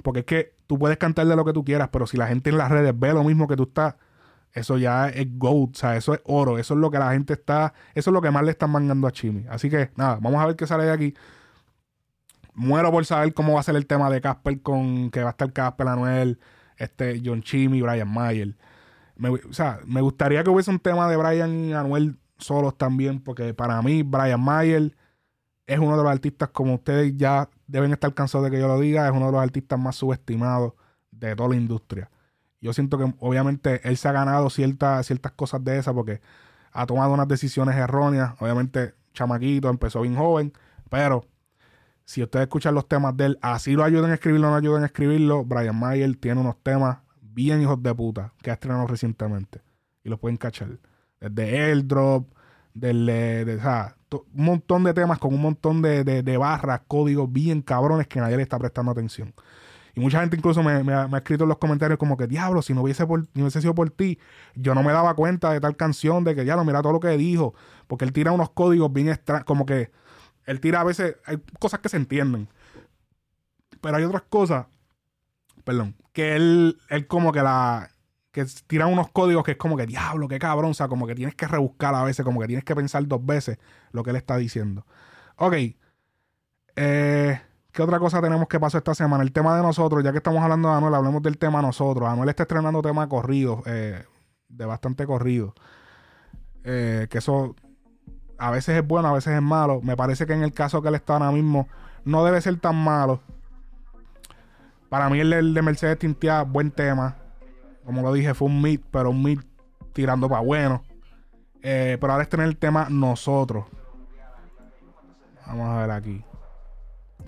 Porque es que tú puedes cantar de lo que tú quieras, pero si la gente en las redes ve lo mismo que tú estás, eso ya es gold, o sea, eso es oro, eso es lo que la gente está, eso es lo que más le están mangando a Chimi. Así que nada, vamos a ver qué sale de aquí. Muero por saber cómo va a ser el tema de Casper con que va a estar Casper, Anuel, este, John Chimmy, Brian Mayer. Me, o sea, me gustaría que hubiese un tema de Brian y Anuel solos también, porque para mí Brian Mayer es uno de los artistas, como ustedes ya deben estar cansados de que yo lo diga, es uno de los artistas más subestimados de toda la industria. Yo siento que obviamente él se ha ganado ciertas ciertas cosas de esas porque ha tomado unas decisiones erróneas. Obviamente, chamaquito, empezó bien joven, pero si ustedes escuchan los temas de él, así lo ayuden a escribirlo o no ayuden a escribirlo, Brian Mayer tiene unos temas bien hijos de puta que ha estrenado recientemente. Y los pueden cachar. Desde Airdrop, del, de, o un montón de temas con un montón de, de- de barras, códigos bien cabrones que nadie le está prestando atención. Y mucha gente incluso me, ha escrito en los comentarios como que, diablo, si no hubiese, por, no hubiese sido por ti, yo no me daba cuenta de tal canción, de que, diablo, mira todo lo que dijo. Porque él tira unos códigos bien extraños, como que él tira a veces, hay cosas que se entienden. Pero hay otras cosas, perdón, que él, él como que la, que tira unos códigos que es como que, diablo, qué cabrón, o sea, como que tienes que rebuscar a veces, como que tienes que pensar dos veces lo que él está diciendo. Ok. Eh, ¿Qué otra cosa tenemos que pasar esta semana? El tema de nosotros, ya que estamos hablando de Anuel, hablemos del tema nosotros. Anuel está estrenando tema corrido, eh, de bastante corrido. Eh, que eso a veces es bueno, a veces es malo. Me parece que en el caso que él está ahora mismo, no debe ser tan malo. Para mí el, de Mercedes Tintia, buen tema. Como lo dije, fue un mid, pero un mid tirando para bueno. Eh, pero ahora es tener el tema nosotros. Vamos a ver aquí.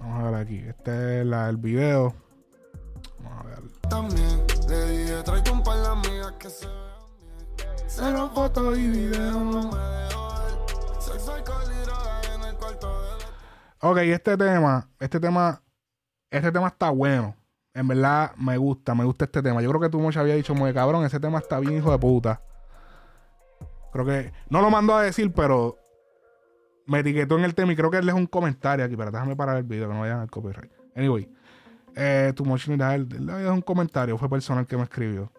Vamos a ver aquí. Este es la, el video. Vamos a ver. También le dije, tráete un par de amigas que se vean bien. Cero fotos y videos, no me dejo ver. Sexo, alcohol y en el cuarto de. Ok, este tema, este tema, este tema está bueno. En verdad me gusta, me gusta este tema. Yo creo que tú mucho había dicho, muy cabrón, ese tema está bien, hijo de puta. Creo que no lo mandó a decir, pero me etiquetó en el tema y creo que él es un comentario aquí. Pero déjame parar el video que no vayan al copyright. Anyway, eh, tu es un comentario, fue personal que me escribió.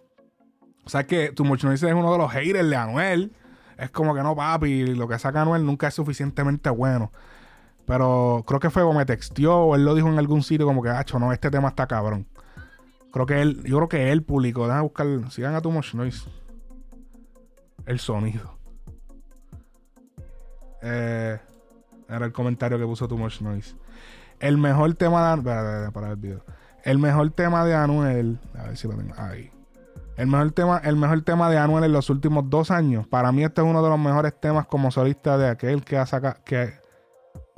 O sea que tu Noise es uno de los haters de Anuel. Es como que no, papi, lo que saca Anuel nunca es suficientemente bueno. Pero creo que fue o me texteó o él lo dijo en algún sitio como que, hacho, no, este tema está cabrón. Creo que él, yo creo que él publicó, déjame buscar, sigan a tu Noise. El sonido. Eh, era el comentario que puso Too Much Noise. El mejor tema de para. El mejor tema de Anuel. A ver si lo tengo. Ahí. El mejor tema, el mejor tema de Anuel en los últimos dos años. Para mí, este es uno de los mejores temas como solista de aquel que ha sacado. Que,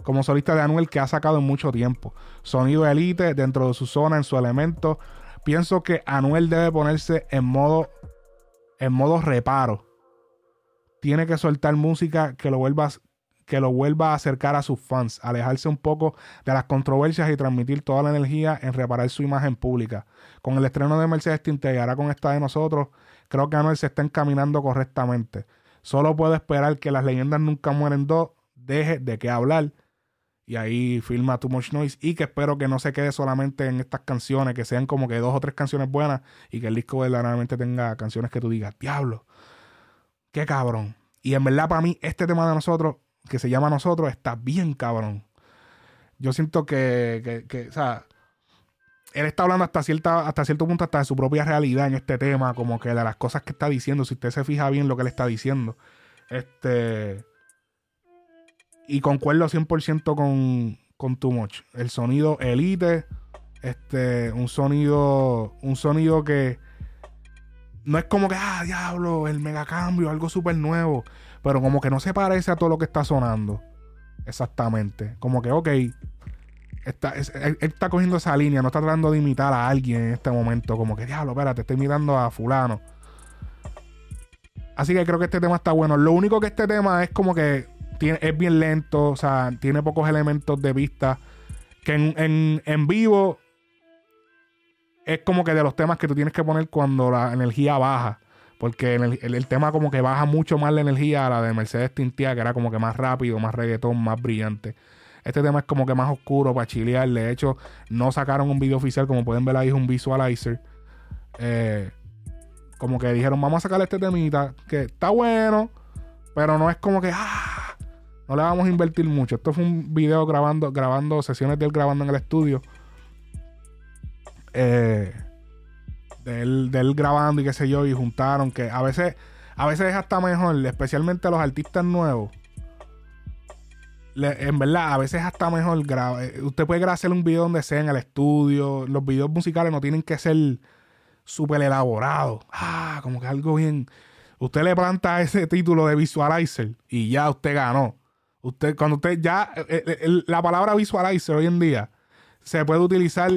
como solista de Anuel que ha sacado en mucho tiempo. Sonido elite dentro de su zona, en su elemento. Pienso que Anuel debe ponerse en modo. En modo reparo. Tiene que soltar música que lo vuelva que lo vuelva a acercar a sus fans, alejarse un poco de las controversias y transmitir toda la energía en reparar su imagen pública. Con el estreno de Mercedes Tinte y ahora con esta de nosotros, creo que Anuel se está encaminando correctamente. Solo puedo esperar que las leyendas nunca mueren dos, deje de qué hablar. Y ahí firma Too Much Noise. Y que espero que no se quede solamente en estas canciones, que sean como que dos o tres canciones buenas y que el disco verdaderamente tenga canciones que tú digas, diablo, qué cabrón. Y en verdad, para mí, este tema de nosotros que se llama Nosotros está bien cabrón. Yo siento que, que, o sea, él está hablando hasta, cierta, hasta cierto punto hasta de su propia realidad en este tema, como que de las cosas que está diciendo, si usted se fija bien lo que él está diciendo. Este... Y concuerdo 100% con, con Too Much. El sonido elite, este, un sonido, un sonido que no es como que, ah, diablo, el mega cambio, algo súper nuevo. Pero como que no se parece a todo lo que está sonando. Exactamente. Como que, ok. Está, es- él, está cogiendo esa línea, no está tratando de imitar a alguien en este momento. Como que, diablo, espérate, estoy mirando a fulano. Así que creo que este tema está bueno. Lo único que este tema es como que es bien lento, o sea, tiene pocos elementos de vista. Que en, en- en vivo es como que de los temas que tú tienes que poner cuando la energía baja. Porque el- el tema como que baja mucho más la energía a la de Mercedes Tintia, que era como que más rápido, más reggaetón, más brillante. Este tema es como que más oscuro para chilear. De hecho, no sacaron un video oficial, como pueden ver ahí, es un visualizer. Eh, como que dijeron, vamos a sacar este temita, que está bueno, pero no es como que, ah, No le vamos a invertir mucho. Esto fue un video grabando, grabando sesiones de él grabando en el estudio. Eh, de, él, grabando y qué sé yo, y juntaron que a veces, a veces es hasta mejor, especialmente los artistas nuevos. En verdad, a veces es hasta mejor graba- eh, Usted puede hacer un video donde sea en el estudio. Los videos musicales no tienen que ser súper elaborados. Ah, como que algo bien. Usted le planta ese título de visualizer y ya usted ganó. Usted, cuando usted ya, eh, eh, la palabra visualizer hoy en día se puede utilizar.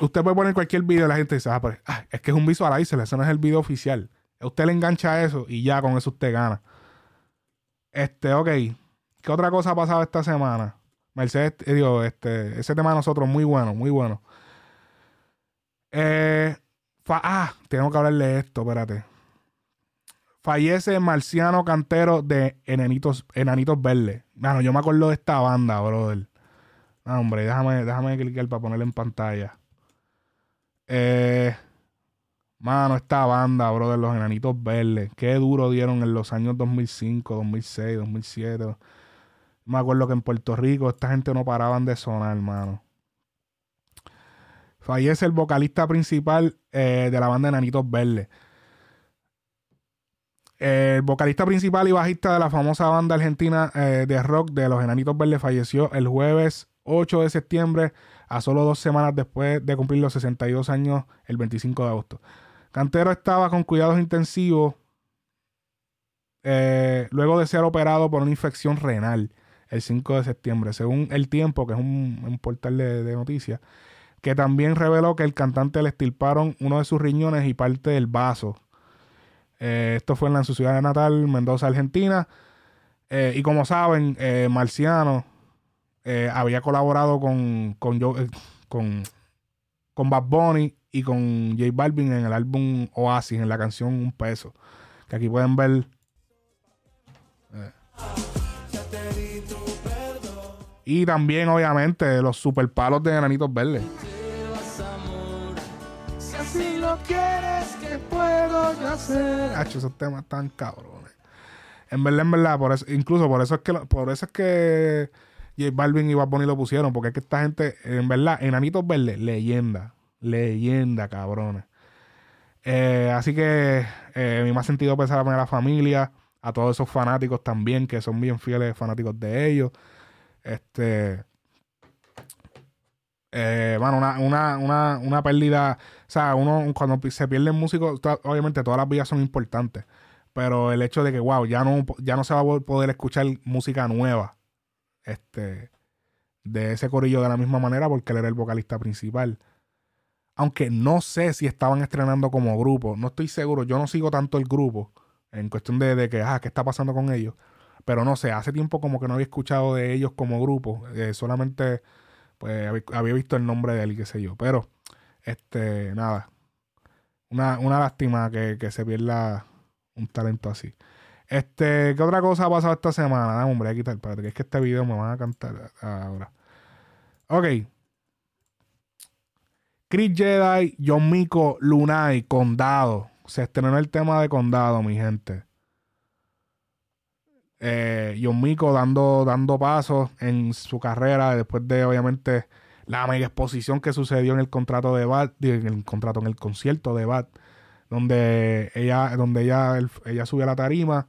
Usted puede poner cualquier video y la gente dice, ah, pero, ah, es que es un visualizer, ese no es el video oficial. Usted le engancha eso y ya con eso usted gana. Este, ok. ¿Qué otra cosa ha pasado esta semana? Mercedes, eh, digo, este, ese tema de nosotros, muy bueno, muy bueno. Eh, ah, tengo que hablarle de esto, espérate. Fallece Marciano Cantero de Enanitos, Enanitos Verdes. Bueno, yo me acuerdo de esta banda, brother. No, hombre, déjame, déjame clicar para ponerla en pantalla. Eh, mano, esta banda, brother, los Enanitos Verdes. Qué duro dieron en los años 2005, 2006, 2007. Me acuerdo que en Puerto Rico esta gente no paraban de sonar, hermano. Fallece el vocalista principal eh, de la banda Enanitos Verdes. El vocalista principal y bajista de la famosa banda argentina eh, de rock de los Enanitos Verdes falleció el jueves 8 de septiembre, a solo dos semanas después de cumplir los 62 años, el 25 de agosto. Cantero estaba con cuidados intensivos eh, luego de ser operado por una infección renal el 5 de septiembre, según El Tiempo, que es un, portal de, noticias, que también reveló que el cantante le estirparon uno de sus riñones y parte del vaso. Eh, esto fue en, su ciudad natal, Mendoza, Argentina. Eh, y como saben, Marciano eh, había colaborado con, con, Joe- eh, con, con Bad Bunny y con J Balvin en el álbum Oasis, en la canción Un Peso. Que aquí pueden ver. eh. Y también, obviamente, los super palos de Enanitos Verdes. Si así lo quieres, que puedo yo hacer? Hacho, esos temas tan cabrones. En verdad, en verdad, por eso, incluso por eso es que por eso es que J Balvin y Bad Bunny lo pusieron, porque es que esta gente, en verdad, Enanitos Verdes, leyenda, leyenda, cabrones. Eh, así que eh, mi más sentido pensar a la familia, a todos esos fanáticos también, que son bien fieles fanáticos de ellos. Este. Eh, mano, una, una, una, una pérdida. O sea, uno cuando se pierden músicos, obviamente todas las vidas son importantes. Pero el hecho de que, wow, ya no, ya no se va a poder escuchar música nueva. Este. De ese corillo de la misma manera, porque él era el vocalista principal. Aunque no sé si estaban estrenando como grupo. No estoy seguro. Yo no sigo tanto el grupo. En cuestión de, de que, ah, ¿qué está pasando con ellos? Pero no sé, hace tiempo como que no había escuchado de ellos como grupo. eh, solamente pues había, visto el nombre de él qué sé yo. Pero, este, nada. Una, una lástima que, que se pierda un talento así. Este, ¿qué otra cosa ha pasado esta semana? Hombre, a quitar, que es que este video me van a cantar ahora. Ok. Chris Jedi, John Mico, Lunay, Condado. Se estrenó el tema de Condado, mi gente eh, John Mico dando, dando pasos en su carrera después de obviamente la mega exposición que sucedió en el contrato de Bat, en el contrato, en el concierto de Bat, donde ella, donde ella, él- ella subió a la tarima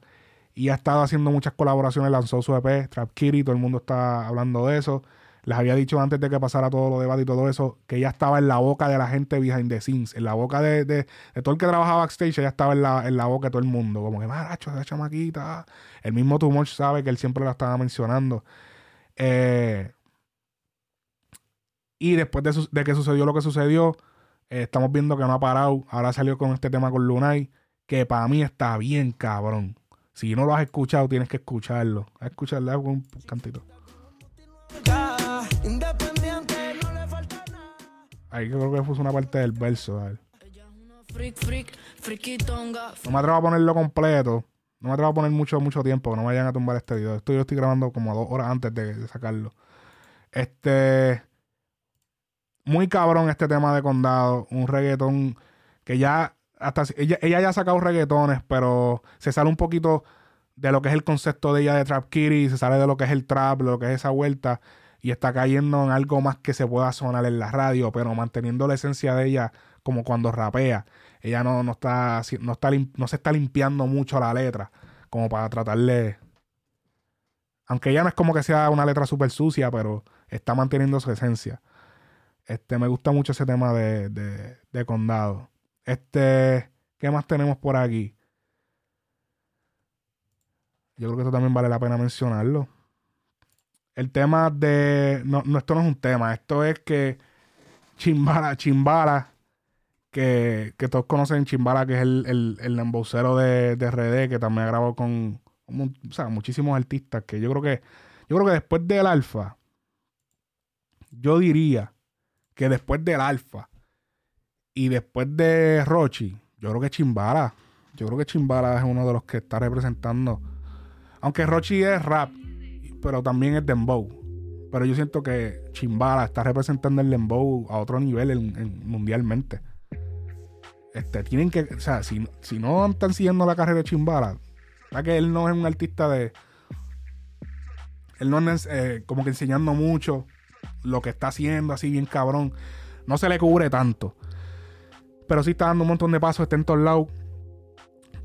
y ha estado haciendo muchas colaboraciones, lanzó su EP, Trap Kitty, todo el mundo está hablando de eso. Les había dicho antes de que pasara todo lo de Bat y todo eso, que ella estaba en la boca de la gente behind the scenes, en la boca de, de- de todo el que trabajaba backstage, ella estaba en la, en la boca de todo el mundo, como que, maracho, esa chamaquita. ah". El mismo Tumor sabe que él siempre la estaba mencionando. Eh, y después de que sucedió lo que sucedió, eh, estamos viendo que no ha parado. Ahora salió con este tema con Lunay, que para mí está bien cabrón. Si no lo has escuchado, tienes que escucharlo. A escucharle hago un cantito. Ahí creo que puso una parte del verso. No me atrevo a ponerlo completo. No me atrevo a poner mucho, mucho tiempo, que no me vayan a tumbar este video. Esto yo estoy grabando como dos horas antes de, de sacarlo. Este. Muy cabrón este tema de condado. Un reggaetón que ya. Hasta ella, ella ya ha sacado reggaetones, pero se sale un poquito de lo que es el concepto de ella de Trap Kitty, se sale de lo que es el trap, lo que es esa vuelta, y está cayendo en algo más que se pueda sonar en la radio, pero manteniendo la esencia de ella como cuando rapea. Ella no, no, está, no, está no se está limpiando mucho la letra, como para tratarle... Aunque ella no es como que sea una letra súper sucia, pero está manteniendo su esencia. Este, me gusta mucho ese tema de, de, condado. Este, ¿qué más tenemos por aquí? Yo creo que esto también vale la pena mencionarlo. El tema de. No, no, esto no es un tema. Esto es que Chimbala, Chimbala, que, que todos conocen Chimbala, que es el, el, el embocero de, de RD, que también ha grabado con, con o sea, muchísimos artistas. Que yo creo que. Yo creo que después del Alfa, yo diría que después del Alfa y después de Rochi, yo creo que Chimbala. Yo creo que Chimbala es uno de los que está representando. Aunque Rochi es rap, pero también es Dembow. Pero yo siento que Chimbala está representando el Dembow a otro nivel en- en- mundialmente. Este, tienen que, o sea, si, si no están siguiendo la carrera de Chimbala, ya que él no es un artista de. Él no es eh, como que enseñando mucho lo que está haciendo, así bien cabrón. No se le cubre tanto. Pero sí está dando un montón de pasos, está en todos lados.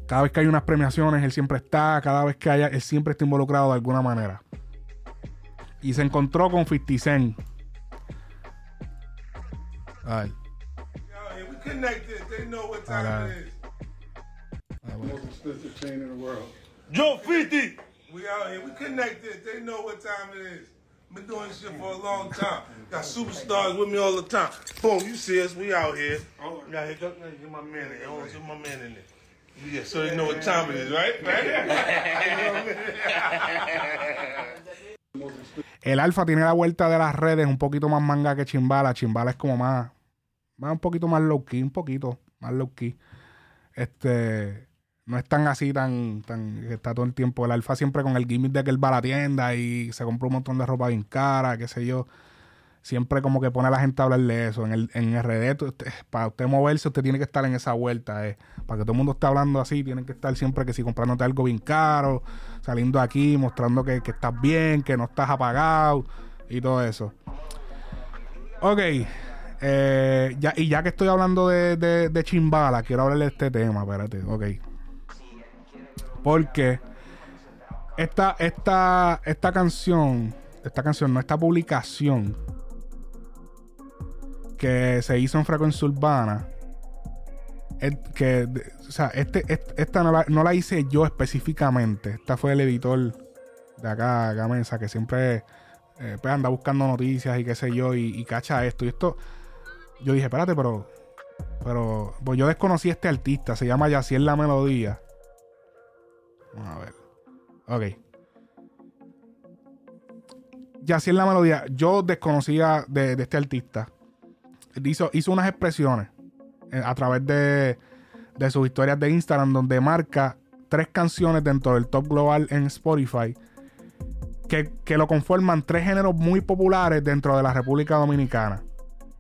Cada vez que hay unas premiaciones, él siempre está. Cada vez que haya, él siempre está involucrado de alguna manera. Y se encontró con 50 Cent. Ay, Yeah, we connected. They know what time Alright. it is. bueno. Joe 50. We out here. We connected. They know what time it is. Been doing this shit for a long time. Got superstars with me all the time. Boom, you see us. We out here. Yeah, here come get my man in there. I want to get my man in there. Yeah, so they know what time it is, right? Right? El Alfa tiene la vuelta de las redes un poquito más manga que Chimbala. Chimbala es como más, más un poquito más low key, un poquito más low key. Este, no es tan así, tan, tan, está todo el tiempo. El Alfa siempre con el gimmick de que él va a la tienda y se compra un montón de ropa bien cara, qué sé yo. Siempre como que pone a la gente a hablar de eso. En, el, en RD, usted- para usted moverse, usted tiene que estar en esa vuelta. eh. Para que todo el mundo esté hablando así, tienen que estar siempre que si comprándote algo bien caro, saliendo aquí, mostrando que, que estás bien, que no estás apagado y todo eso. Ok. eh, ya, y ya que estoy hablando de, de, de Chimbala, quiero hablarle de este tema. Espérate, ok. Porque esta, esta, esta canción, esta canción, no, esta publicación que se hizo en Frecuencia Urbana, que, o sea, este, est- esta no la, hice yo específicamente. Esta fue el editor de acá, Mesa, que siempre eh, pues anda buscando noticias y qué sé yo, y, y cacha esto. Y esto, yo dije, espérate, pero, pero, pues yo desconocí a este artista, se llama Yaciel La Melodía. Vamos a ver. Ok. Yaciel La Melodía, yo desconocía de, de este artista. Hizo, hizo unas expresiones eh, a través de, de sus historias de Instagram donde marca tres canciones dentro del top global en Spotify que, que lo conforman tres géneros muy populares dentro de la República Dominicana.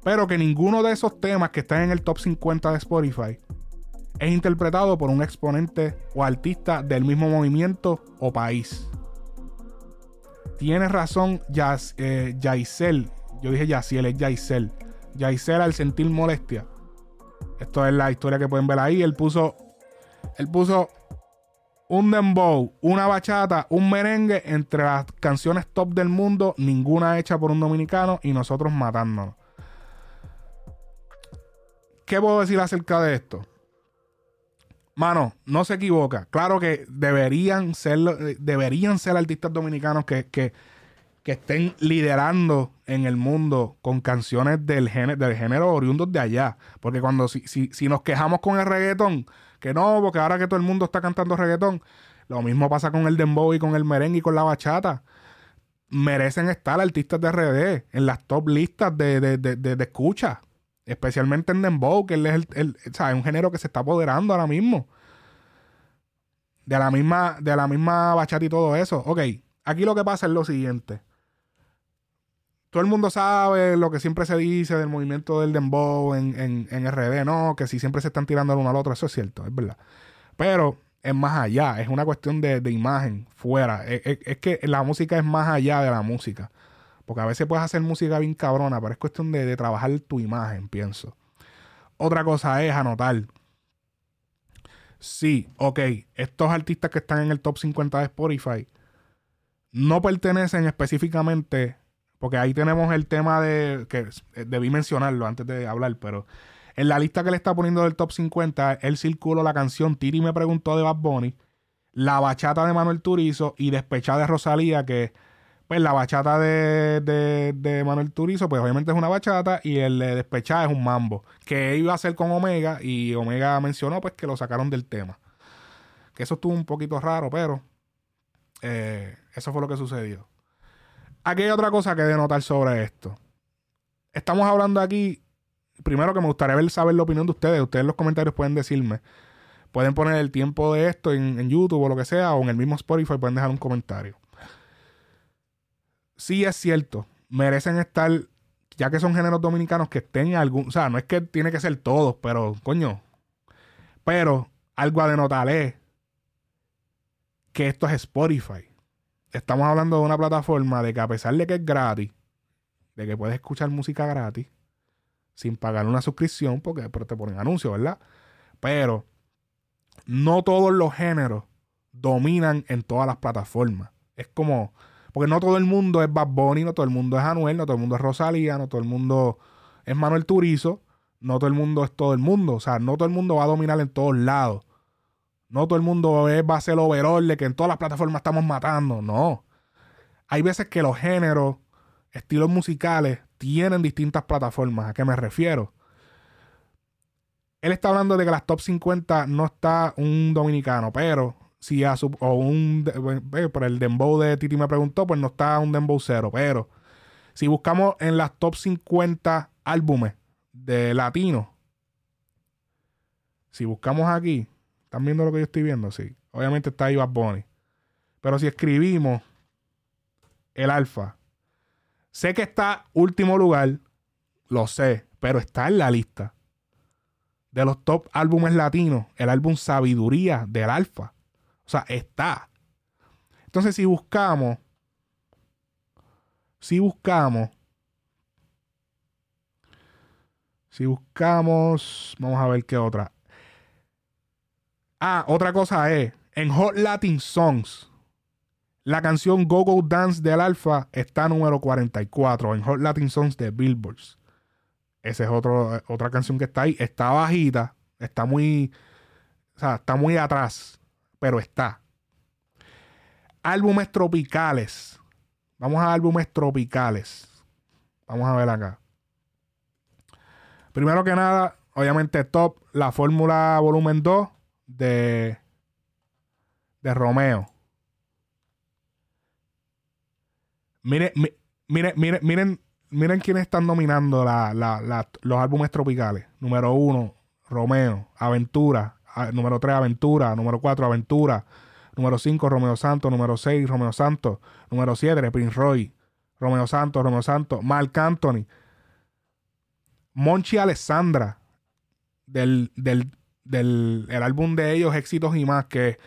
Pero que ninguno de esos temas que están en el top 50 de Spotify es interpretado por un exponente o artista del mismo movimiento o país. Tienes razón, Yas, eh. Yo dije Yaciel, es Yaisel. Yaisel al sentir molestia. Esto es la historia que pueden ver ahí. Él puso. Él puso un dembow, una bachata, un merengue entre las canciones top del mundo, ninguna hecha por un dominicano y nosotros matándonos. ¿Qué puedo decir acerca de esto? Mano, no se equivoca. Claro que deberían ser, deberían ser artistas dominicanos que, que, estén liderando en el mundo con canciones del género, oriundos de allá. Porque cuando si, si, si nos quejamos con el reggaetón, que no, porque ahora que todo el mundo está cantando reggaetón, lo mismo pasa con el dembow y con el merengue y con la bachata. Merecen estar artistas de RD en las top listas de, de, de, de escucha. Especialmente en dembow, que él es el, el- un género que se está apoderando ahora mismo. De la misma, de la misma bachata y todo eso. Ok, aquí lo que pasa es lo siguiente. Todo el mundo sabe lo que siempre se dice del movimiento del dembow en, en, en RD, ¿no? Que si siempre se están tirando el uno al otro, eso es cierto, es verdad. Pero es más allá, es una cuestión de, de imagen fuera. Es que la música es más allá de la música. Porque a veces puedes hacer música bien cabrona, pero es cuestión de, de trabajar tu imagen, pienso. Otra cosa es anotar. Sí, ok, estos artistas que están en el top 50 de Spotify no pertenecen específicamente, porque ahí tenemos el tema de, que debí mencionarlo antes de hablar, pero en la lista que le está poniendo del top 50, él circuló la canción Tiri me preguntó de Bad Bunny, la bachata de Manuel Turizo y Despechada de Rosalía, que pues la bachata de, de, Manuel Turizo, pues obviamente es una bachata y el de Despechada es un mambo, que iba a hacer con Omega y Omega mencionó pues que lo sacaron del tema. Que eso estuvo un poquito raro, pero eh, eso fue lo que sucedió. Aquí hay otra cosa que denotar sobre esto. Estamos hablando aquí, primero que me gustaría ver, saber la opinión de ustedes. Ustedes en los comentarios pueden decirme. Pueden poner el tiempo de esto en, en YouTube o lo que sea, o en el mismo Spotify pueden dejar un comentario. Sí es cierto, merecen estar, ya que son géneros dominicanos que estén algún, o sea, no es que tiene que ser todos, pero coño, pero algo a denotar es que esto es Spotify. Estamos hablando de una plataforma de que a pesar de que es gratis, de que puedes escuchar música gratis, sin pagar una suscripción, porque te ponen anuncios, ¿verdad? Pero no todos los géneros dominan en todas las plataformas. Es como, porque no todo el mundo es Bad Bunny, no todo el mundo es Anuel, no todo el mundo es Rosalía, no todo el mundo es Manuel Turizo, no todo el mundo es todo el mundo. O sea, no todo el mundo va a dominar en todos lados. No todo el mundo va a ser overall de que en todas las plataformas estamos matando. No. Hay veces que los géneros, estilos musicales, tienen distintas plataformas. ¿A qué me refiero? Él está hablando de que las top 50 no está un dominicano, pero si a o un eh, por el dembow de Titi me preguntó, pues no está un dembow cero, pero si buscamos en las top 50 álbumes de latino, si buscamos aquí, ¿están viendo lo que yo estoy viendo? Sí. Obviamente está ahí Bad Bunny. Pero si escribimos el alfa, sé que está último lugar, lo sé, pero está en la lista de los top álbumes latinos, el álbum Sabiduría del Alfa. Sea, está. Entonces, si buscamos, si buscamos, si buscamos, vamos a ver qué otra. Ah, otra cosa es, en Hot Latin Songs, la canción Go Go Dance del Alfa está número 44 en Hot Latin Songs de Billboards. Esa es otro, otra canción que está ahí. Está bajita, está muy, o sea, está muy atrás, pero está. Álbumes tropicales. Vamos a álbumes tropicales. Vamos a ver acá. Primero que nada, obviamente top, la fórmula volumen 2 de, de Romeo. Miren, mi- miren, miren, miren, miren quiénes están dominando la- la- la- los álbumes tropicales. Número 1, Romeo, Aventura. Número 3, Aventura. Número 4, Aventura. Número 5, Romeo Santos. Número 6, Romeo Santos. Número 7, Prince Roy. Romeo Santos, Romeo Santos. Marc Anthony. Monchi Alessandra. Del, del, del el álbum de ellos, Éxitos y más, que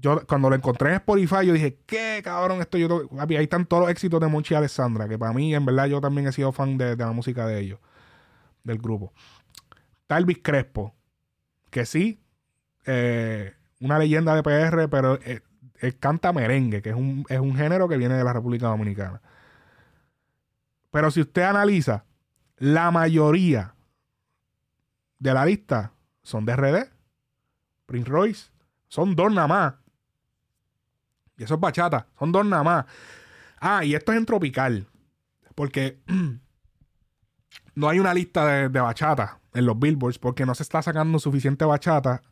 yo cuando lo encontré en Spotify, yo dije, ¿qué cabrón esto? Yo, ahí están todos los éxitos de Monchi Alessandra, que para mí, en verdad, yo también he sido fan de, la música de ellos, del grupo. Está Elvis Crespo, que sí, eh, una leyenda de PR, pero eh, él canta merengue, que es un, es un género que viene de la República Dominicana. Pero si usted analiza, la mayoría de la lista son de RD, Prince Royce, son dos nada más. Y eso es bachata, son dos nada más. Ah, y esto es en tropical, porque no hay una lista de, de bachata en los billboards, porque no se está sacando suficiente bachata,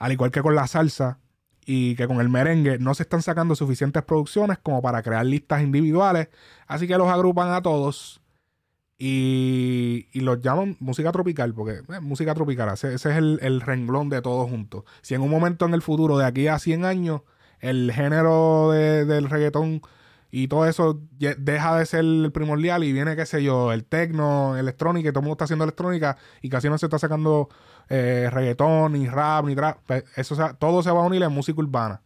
al igual que con la salsa y que con el merengue, no se están sacando suficientes producciones como para crear listas individuales, así que los agrupan a todos y, y los llaman música tropical, porque eh, música tropical, ese, es el, el renglón de todos juntos. Si en un momento en el futuro, de aquí a 100 años, el género de- del reggaetón y todo eso deja de ser el primordial y viene, qué sé yo, el tecno, electrónica, y todo el mundo está haciendo electrónica y casi no se está sacando eh, reggaetón, ni rap, ni trap. Eso, todo se va a unir en música urbana.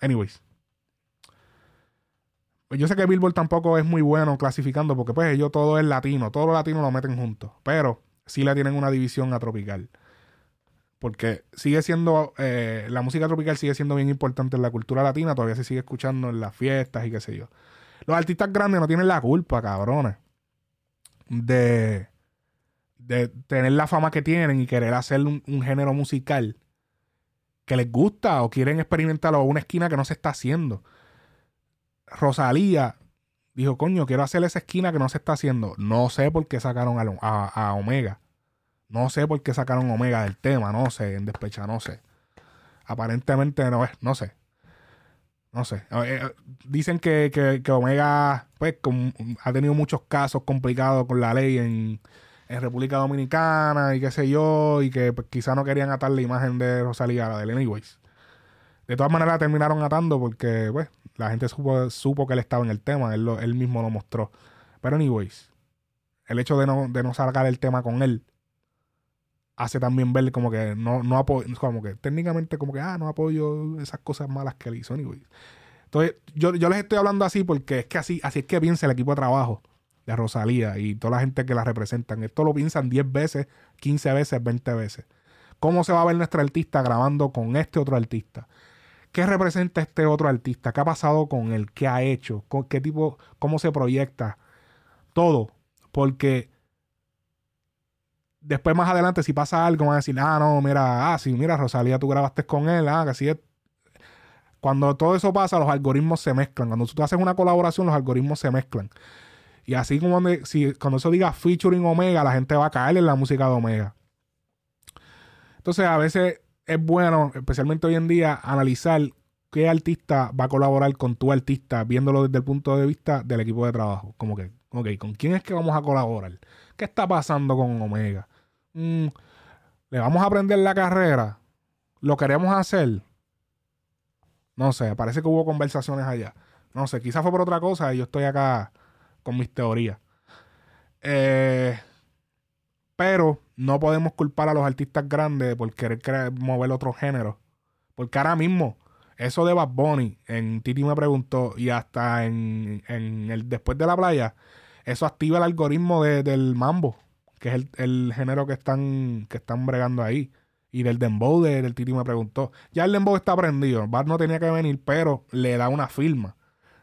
Anyways. Yo sé que Billboard tampoco es muy bueno clasificando porque pues ellos todo es latino, todo lo latino lo meten juntos, pero sí le tienen una división a tropical. Porque sigue siendo, eh, la música tropical sigue siendo bien importante en la cultura latina, todavía se sigue escuchando en las fiestas y qué sé yo. Los artistas grandes no tienen la culpa, cabrones, de, de tener la fama que tienen y querer hacer un, género musical que les gusta o quieren experimentarlo a una esquina que no se está haciendo. Rosalía dijo, coño, quiero hacer esa esquina que no se está haciendo. No sé por qué sacaron a, a- a Omega. No sé por qué sacaron Omega del tema, no sé, en despecha, no sé. Aparentemente no es, no sé. No sé. Eh, eh, dicen que, que- que Omega, pues, con- ha tenido muchos casos complicados con la ley en, en República Dominicana y qué sé yo, y que pues, quizá no querían atar la imagen de Rosalía a la de Anyways. De todas maneras terminaron atando porque, pues, la gente supo, supo que él estaba en el tema, él, él mismo lo mostró. Pero anyways, el hecho de no, de no sacar el tema con él hace también ver como que no, no apoyo, como que técnicamente como que, ah, no apoyo esas cosas malas que él hizo, anyways. Entonces, yo, yo les estoy hablando así porque es que así, así es que piensa el equipo de trabajo de Rosalía y toda la gente que la representan. Esto lo piensan 10 veces, 15 veces, 20 veces. ¿Cómo se va a ver nuestra artista grabando con este otro artista? ¿Qué representa este otro artista? ¿Qué ha pasado con él? ¿Qué ha hecho? ¿Con ¿Qué tipo? ¿Cómo se proyecta? Todo. Porque después más adelante si pasa algo van a decir, ah, no, mira, ah, sí, mira, Rosalía, tú grabaste con él, ah, que así es. Cuando todo eso pasa, los algoritmos se mezclan. Cuando tú haces una colaboración, los algoritmos se mezclan. Y así como de- si, cuando eso diga featuring Omega, la gente va a caer en la música de Omega. Entonces, a veces es bueno, especialmente hoy en día, analizar qué artista va a colaborar con tu artista, viéndolo desde el punto de vista del equipo de trabajo. Como que, ok, ¿con quién es que vamos a colaborar? ¿Qué está pasando con Omega? Mm, ¿Le vamos a aprender la carrera? ¿Lo queremos hacer? No sé, parece que hubo conversaciones allá. No sé, quizás fue por otra cosa y yo estoy acá con mis teorías. Eh, pero no podemos culpar a los artistas grandes por querer mover otro género. Porque ahora mismo, eso de Bad Bunny, en Titi me preguntó, y hasta en, en el Después de la Playa, eso activa el algoritmo de- del mambo, que es el, el género que están, que están bregando ahí. Y del Dembow de- del Titi me preguntó. Ya el Dembow está prendido. Bad no tenía que venir, pero le da una firma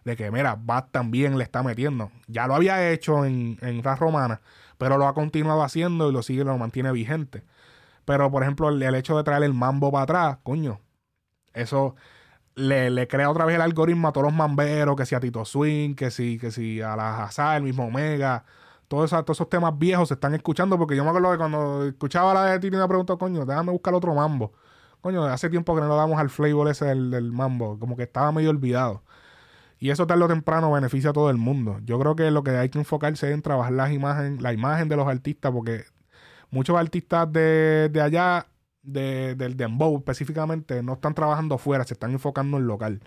de que, mira, Bad también le está metiendo. Ya lo había hecho en, en Romana, pero lo ha continuado haciendo y lo sigue, lo mantiene vigente. Pero, por ejemplo, el, hecho de traer el mambo para atrás, coño, eso le, le crea otra vez el algoritmo a todos los mamberos, que si a Tito Swing, que si, que si a la Hazard, el mismo Omega. Todos esos, todos esos temas viejos se están escuchando porque yo me acuerdo que cuando escuchaba la de Titi me preguntó, coño, déjame buscar otro mambo. Coño, hace tiempo que no le damos al flavor ese del, del mambo, como que estaba medio olvidado. Y eso tarde o temprano beneficia a todo el mundo. Yo creo que lo que hay que enfocarse es en trabajar las imagen, la imagen de los artistas, porque muchos artistas de, de allá, de, del Dembow específicamente, no están trabajando fuera, se están enfocando en local.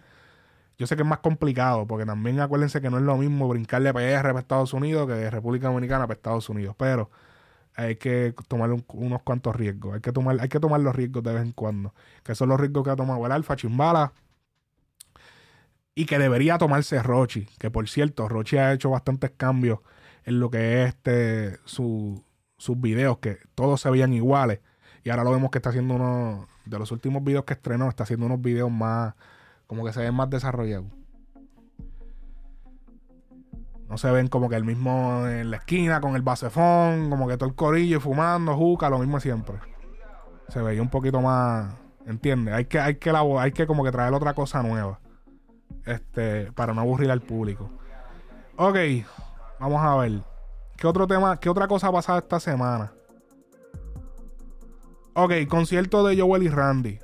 Yo sé que es más complicado, porque también acuérdense que no es lo mismo brincarle PR para Estados Unidos que de República Dominicana para Estados Unidos. Pero hay que tomar un- unos cuantos riesgos. Hay que tomar, hay que tomar los riesgos de vez en cuando. Que son los riesgos que ha tomado el Alfa, Chimbala. Y que debería tomarse Rochi. Que por cierto, Rochi ha hecho bastantes cambios en lo que es este su, sus videos, que todos se veían iguales. Y ahora lo vemos que está haciendo uno de los últimos videos que estrenó, está haciendo unos videos más, como que se ven más desarrollados. No se ven como que el mismo en la esquina con el basefón, como que todo el corillo fumando, juca, lo mismo siempre. Se veía un poquito más, ¿entiendes? Hay que, hay que, hay que como que traer otra cosa nueva. Este, para no aburrir al público. Ok, vamos a ver. ¿Qué otro tema, qué otra cosa ha pasado esta semana? Ok, concierto de Joel y Randy.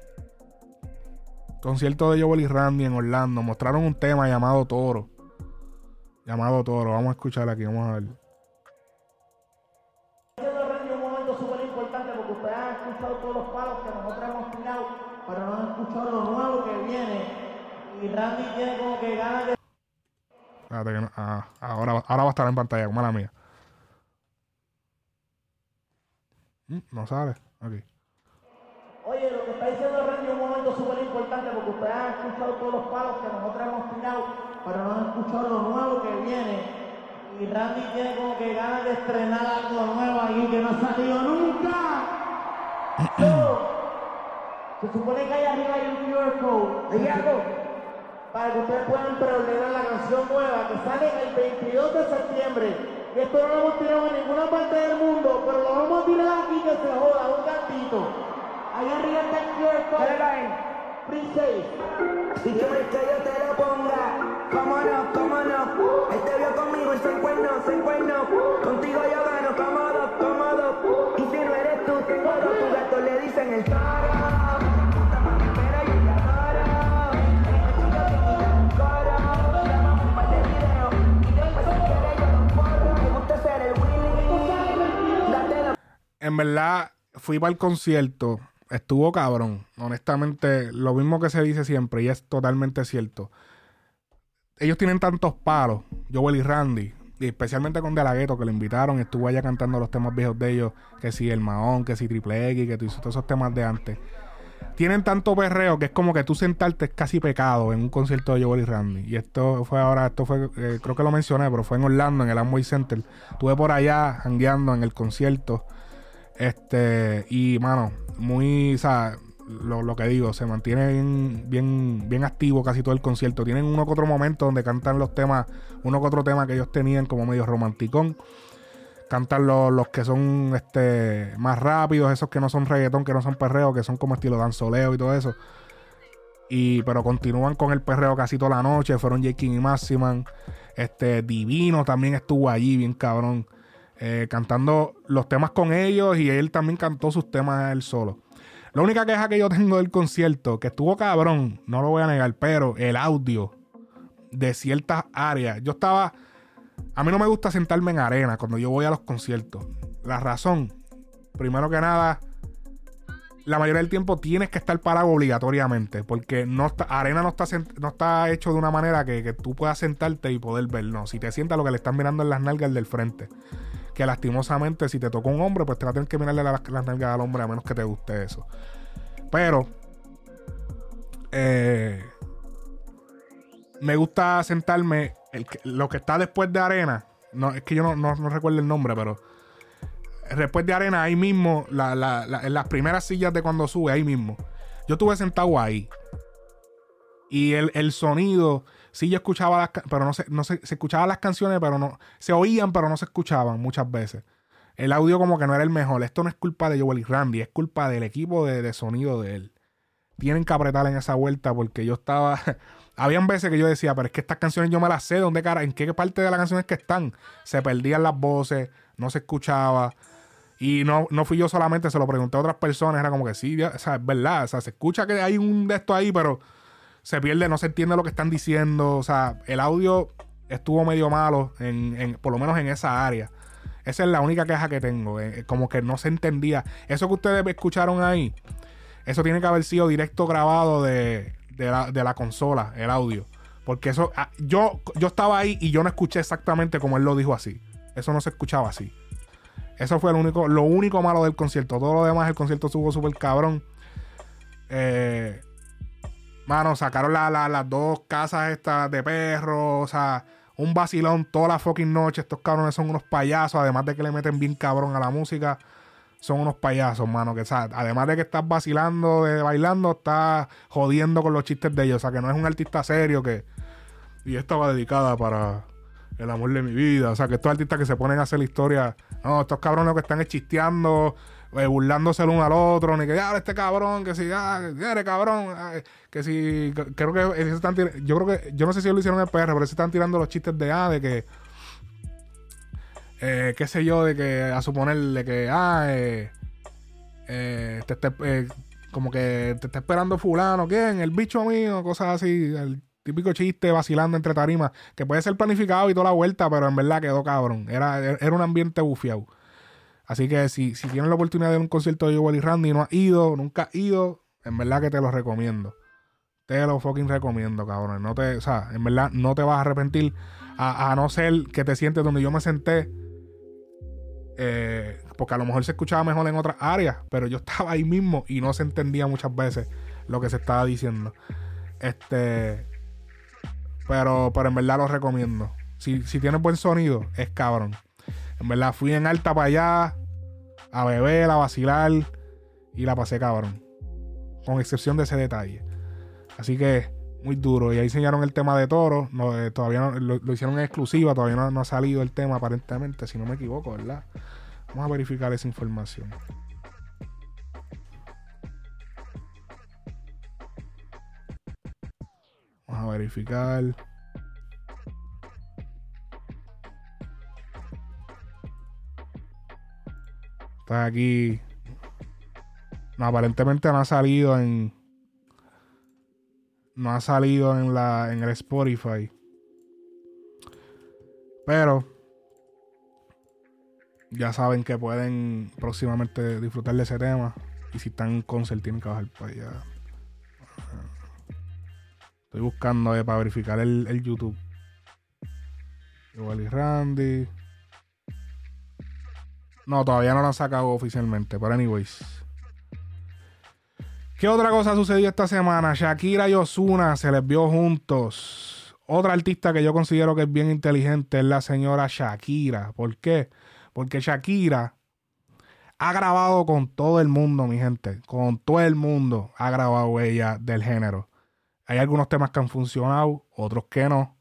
Concierto de Joel y Randy en Orlando. Mostraron un tema llamado Toro. Llamado Toro. Vamos a escuchar aquí, vamos a ver nuevo que viene. Y Randy tiene como que ganas de Espérate que no- ah, ahora, ahora va a estar en pantalla, como la mía. Mm, No sale. Ok. Oye, lo que está diciendo Randy es un momento súper importante porque ustedes han escuchado todos los palos que nosotros hemos tirado, pero no han escuchado lo nuevo que viene. Y Randy tiene como que ganas de estrenar algo nuevo ahí que no ha salido nunca. So, se supone que allá arriba hay un QR code. ¿Hay algo? Para que ustedes puedan preordenar la canción nueva que sale el 22 de septiembre. Y esto no lo hemos tirado en ninguna parte del mundo, pero lo vamos a tirar aquí que se joda, un gatito. Allá arriba está el. Free safe. Dígame que yo te lo ponga. Cómo no, cómo no. Él te vio conmigo y se encuerno, se encuerno. Contigo yo gano, cómodo, cómodo. Y si no eres tú, tengo dos. Tu gato le dicen el toro. En verdad, fui para el concierto. Estuvo cabrón. Honestamente, lo mismo que se dice siempre, y es totalmente cierto. Ellos tienen tantos palos, Joel y Randy, y especialmente con De La que lo invitaron, estuvo allá cantando los temas viejos de ellos, que si El Mahón, que si Triple X, que tú todos esos temas de antes. Tienen tanto perreo que es como que tú sentarte es casi pecado en un concierto de Joel y Randy. Y esto fue ahora, esto fue, eh, creo que lo mencioné, pero fue en Orlando, en el Amway Center. Estuve por allá, jangueando en el concierto. Este, y mano, muy, o sea, lo, lo que digo, se mantiene bien, bien, activo casi todo el concierto. Tienen uno que otro momento donde cantan los temas, uno que otro tema que ellos tenían como medio romanticón. Cantan los, los que son este más rápidos, esos que no son reggaetón, que no son perreo, que son como estilo danzoleo y todo eso. Y, pero continúan con el perreo casi toda la noche. Fueron J. King y Maximan. Este, Divino también estuvo allí, bien cabrón. Eh, cantando los temas con ellos. Y él también cantó sus temas él solo. La única queja que yo tengo del concierto, que estuvo cabrón, no lo voy a negar, pero el audio de ciertas áreas. Yo estaba. A mí no me gusta sentarme en arena cuando yo voy a los conciertos. La razón, primero que nada, la mayoría del tiempo tienes que estar parado obligatoriamente. Porque no está, arena no está, no está hecho de una manera que, que tú puedas sentarte y poder ver. No, si te sientas, lo que le están mirando en las nalgas del frente. Que lastimosamente, si te tocó un hombre, pues te va a tener que mirarle las, las nalgas al hombre a menos que te guste eso. Pero, eh, me gusta sentarme. el lo que está después de arena, no, es que yo no, no- no recuerdo el nombre, pero después de arena, ahí mismo, la- la- la- en las primeras sillas de cuando sube, ahí mismo. Yo estuve sentado ahí. Y el, el sonido, sí yo escuchaba las pero no se, no se, se escuchaban las canciones, pero no, se oían, pero no se escuchaban muchas veces. El audio como que no era el mejor. Esto no es culpa de Joel y Randy, es culpa del equipo de, de sonido de él. Tienen que apretar en esa vuelta porque yo estaba... Habían veces que yo decía, pero es que estas canciones yo me las sé, ¿dónde cara? ¿En qué parte de las canciones que están? Se perdían las voces, no se escuchaba. Y no, no fui yo solamente, se lo pregunté a otras personas, era como que sí, o sea, es verdad, o sea, se escucha que hay un de esto ahí, pero se pierde, no se entiende lo que están diciendo, o sea, el audio estuvo medio malo, en, en- por lo menos en esa área. Esa es la única queja que tengo, eh, como que no se entendía. Eso que ustedes escucharon ahí, eso tiene que haber sido directo grabado de, de la, de la consola, el audio. Porque eso, ah, yo, yo estaba ahí y yo no escuché exactamente como él lo dijo así. Eso no se escuchaba así. Eso fue lo único, lo único malo del concierto. Todo lo demás, el concierto estuvo súper cabrón. Eh, mano, sacaron la- la- las dos casas estas de perros. O sea, un vacilón toda la fucking noche. Estos cabrones son unos payasos. Además de que le meten bien cabrón a la música. Son unos payasos, mano. Que, sea, además de que estás vacilando, de bailando, estás jodiendo con los chistes de ellos. O sea, que no es un artista serio que. Y esta va dedicada para el amor de mi vida. O sea, que estos artistas que se ponen a hacer la historia. No, estos cabrones que están es chisteando, eh, burlándose el uno al otro. Ni que, ya, este cabrón, que si, ah, eres cabrón. ah, que si, creo que están Yo creo que, yo no sé si lo hicieron en el PR, pero se están tirando los chistes de, ah, de que. Eh, qué sé yo, de que a suponer de que, ah, eh, eh, te esté, eh, como que te está esperando fulano, ¿quién? El bicho mío, cosas así, el típico chiste vacilando entre tarimas, que puede ser planificado y toda la vuelta, pero en verdad quedó cabrón. Era, era un ambiente bufiado. Así que si, si tienes la oportunidad de ir a un concierto de Joel y Randy y no has ido, nunca has ido, en verdad que te lo recomiendo. te lo fucking recomiendo, cabrón. No te, o sea, en verdad no te vas a arrepentir. A, no ser que te sientes donde yo me senté. eh, porque a lo mejor se escuchaba mejor en otras áreas, pero yo estaba ahí mismo y no se entendía muchas veces lo que se estaba diciendo. Este. Pero, pero en verdad lo recomiendo. Si, si tienes buen sonido, es cabrón. En verdad, fui en alta para allá a beber, a vacilar y la pasé cabrón. Con excepción de ese detalle. Así que muy duro. Y ahí enseñaron el tema de toro. Eh, todavía no- lo, lo hicieron en exclusiva. Todavía no, no ha salido el tema aparentemente, si no me equivoco, ¿verdad? Vamos a verificar esa información. Vamos a verificar. Está aquí. No, aparentemente no ha salido en. No ha salido en la. en el Spotify. Pero. Ya saben que pueden próximamente disfrutar de ese tema. Y si están en concert tienen que bajar para allá. Estoy buscando eh, para verificar el, el YouTube. Igual y Randy. No, todavía no lo han sacado oficialmente. Pero anyways. ¿Qué otra cosa sucedió esta semana? Shakira y Osuna se les vio juntos. Otra artista que yo considero que es bien inteligente es la señora Shakira. ¿Por qué? Porque Shakira ha grabado con todo el mundo, mi gente. Con todo el mundo ha grabado ella del género. Hay algunos temas que han funcionado, otros que no.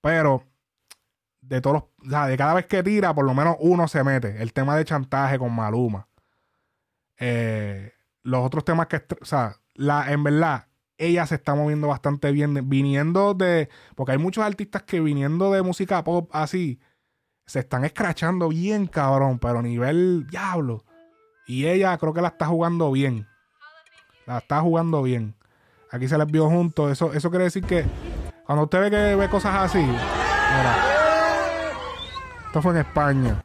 Pero de todos los, o sea, de cada vez que tira, por lo menos uno se mete. El tema de chantaje con Maluma. Eh, los otros temas que, o sea, la, en verdad, ella se está moviendo bastante bien, viniendo de, porque hay muchos artistas que viniendo de música pop así, se están escrachando bien, cabrón, pero a nivel diablo. Y ella creo que la está jugando bien. La está jugando bien. Aquí se les vio juntos. Eso, eso quiere decir que cuando usted ve que ve cosas así. Esto fue en España.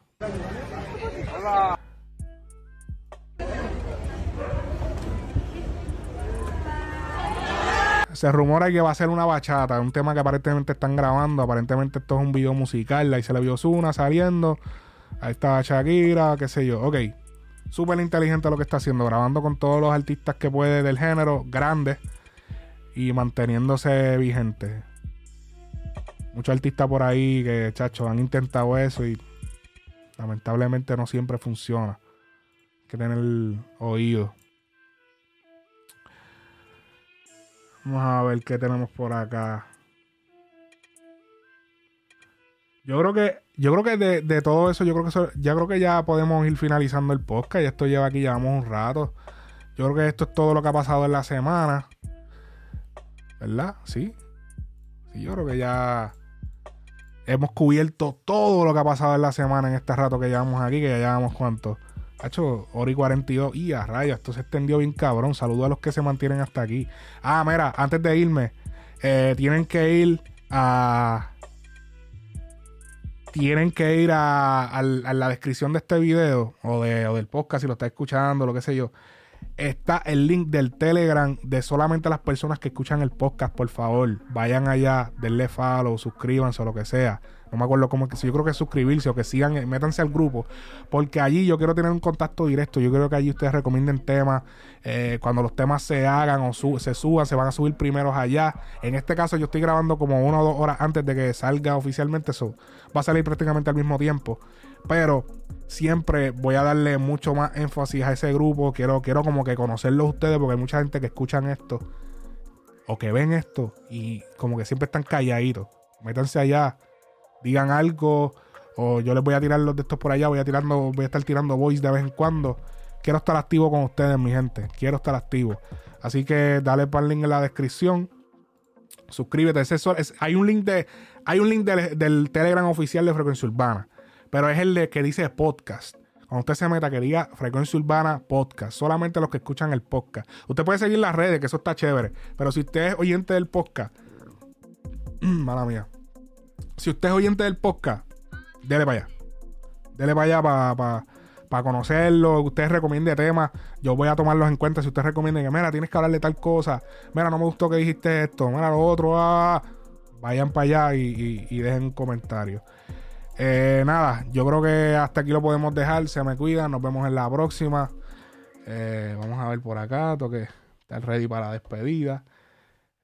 Se rumora que va a ser una bachata, un tema que aparentemente están grabando. Aparentemente esto es un video musical. Ahí se le vio Zuna saliendo. Ahí estaba Shakira, qué sé yo. Ok. Súper inteligente lo que está haciendo, grabando con todos los artistas que puede del género, grandes y manteniéndose vigente. Muchos artistas por ahí que, chachos, han intentado eso y lamentablemente no siempre funciona. Hay que tener el oído. Vamos a ver qué tenemos por acá. Yo creo que, yo creo que de, de todo eso, yo creo que ya creo que ya podemos ir finalizando el podcast. Y esto lleva aquí, llevamos un rato. Yo creo que esto es todo lo que ha pasado en la semana. ¿Verdad? Sí. Sí, yo creo que ya hemos cubierto todo lo que ha pasado en la semana en este rato que llevamos aquí, que ya llevamos cuánto. Ha hecho hora y 42. Y a rayos, esto se extendió bien cabrón. Saludo a los que se mantienen hasta aquí. Ah, mira, antes de irme, eh, tienen que ir a. Tienen que ir a, al- a la descripción de este video o, de, o del podcast si lo está escuchando, lo que sé yo. Está el link del Telegram de solamente las personas que escuchan el podcast. Por favor, vayan allá, denle follow, suscríbanse o lo que sea. No me acuerdo cómo es que yo creo que suscribirse o que sigan, eh, métanse al grupo. Porque allí yo quiero tener un contacto directo. Yo quiero que allí ustedes recomienden temas. eh, cuando los temas se hagan o se suban, se van a subir primeros allá. En este caso, yo estoy grabando como una o dos horas antes de que salga oficialmente. Eso va a salir prácticamente al mismo tiempo. Pero siempre voy a darle mucho más énfasis a ese grupo. Quiero, quiero como que conocerlos ustedes porque hay mucha gente que escuchan esto o que ven esto y como que siempre están calladitos. Métanse allá, digan algo o yo les voy a tirar los de estos por allá, voy a tirando, voy a estar tirando voice de vez en cuando. Quiero estar activo con ustedes, mi gente. Quiero estar activo. Así que dale para el link en la descripción. Suscríbete. Hay un link de, hay un link del, del Telegram oficial de Frecuencia Urbana. Pero es el de que dice podcast. Cuando usted se meta que diga Frecuencia Urbana Podcast. Solamente los que escuchan el podcast. Usted puede seguir las redes, que eso está chévere. Pero si usted es oyente del podcast. mala mía. Si usted es oyente del podcast, dele para allá. Dele para allá para conocerlo, que ustedes recomienden temas, yo voy a tomarlos en cuenta. Si ustedes recomiendan que, mira, tienes que hablar de tal cosa, mira, no me gustó que dijiste esto, mira, lo otro, ah, vayan para allá y- y dejen un comentario. Eh, nada, yo creo que hasta aquí lo podemos dejar. Se me cuidan, nos vemos en la próxima. Eh, vamos a ver por acá, toque estar ready para la despedida.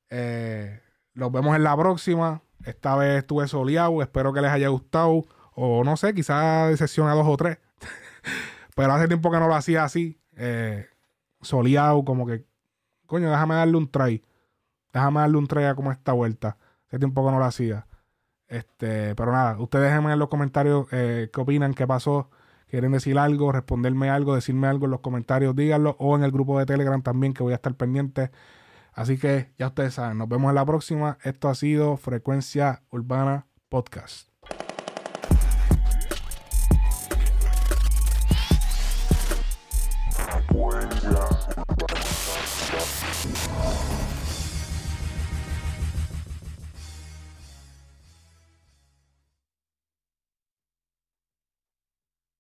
Eh, nos vemos en la próxima. Esta vez estuve soleado, espero que les haya gustado. O no sé, quizás de sesión a dos o tres. Pero hace tiempo que no lo hacía así. Eh, soleado, como que, coño, déjame darle un try. Déjame darle un try a como esta vuelta. Hace tiempo que no lo hacía. Este, pero nada, ustedes déjenme en los comentarios eh, qué opinan, qué pasó. Quieren decir algo, responderme algo, decirme algo en los comentarios, díganlo. O en el grupo de Telegram también, que voy a estar pendiente. Así que ya ustedes saben, nos vemos en la próxima. Esto ha sido Frecuencia Urbana Podcast.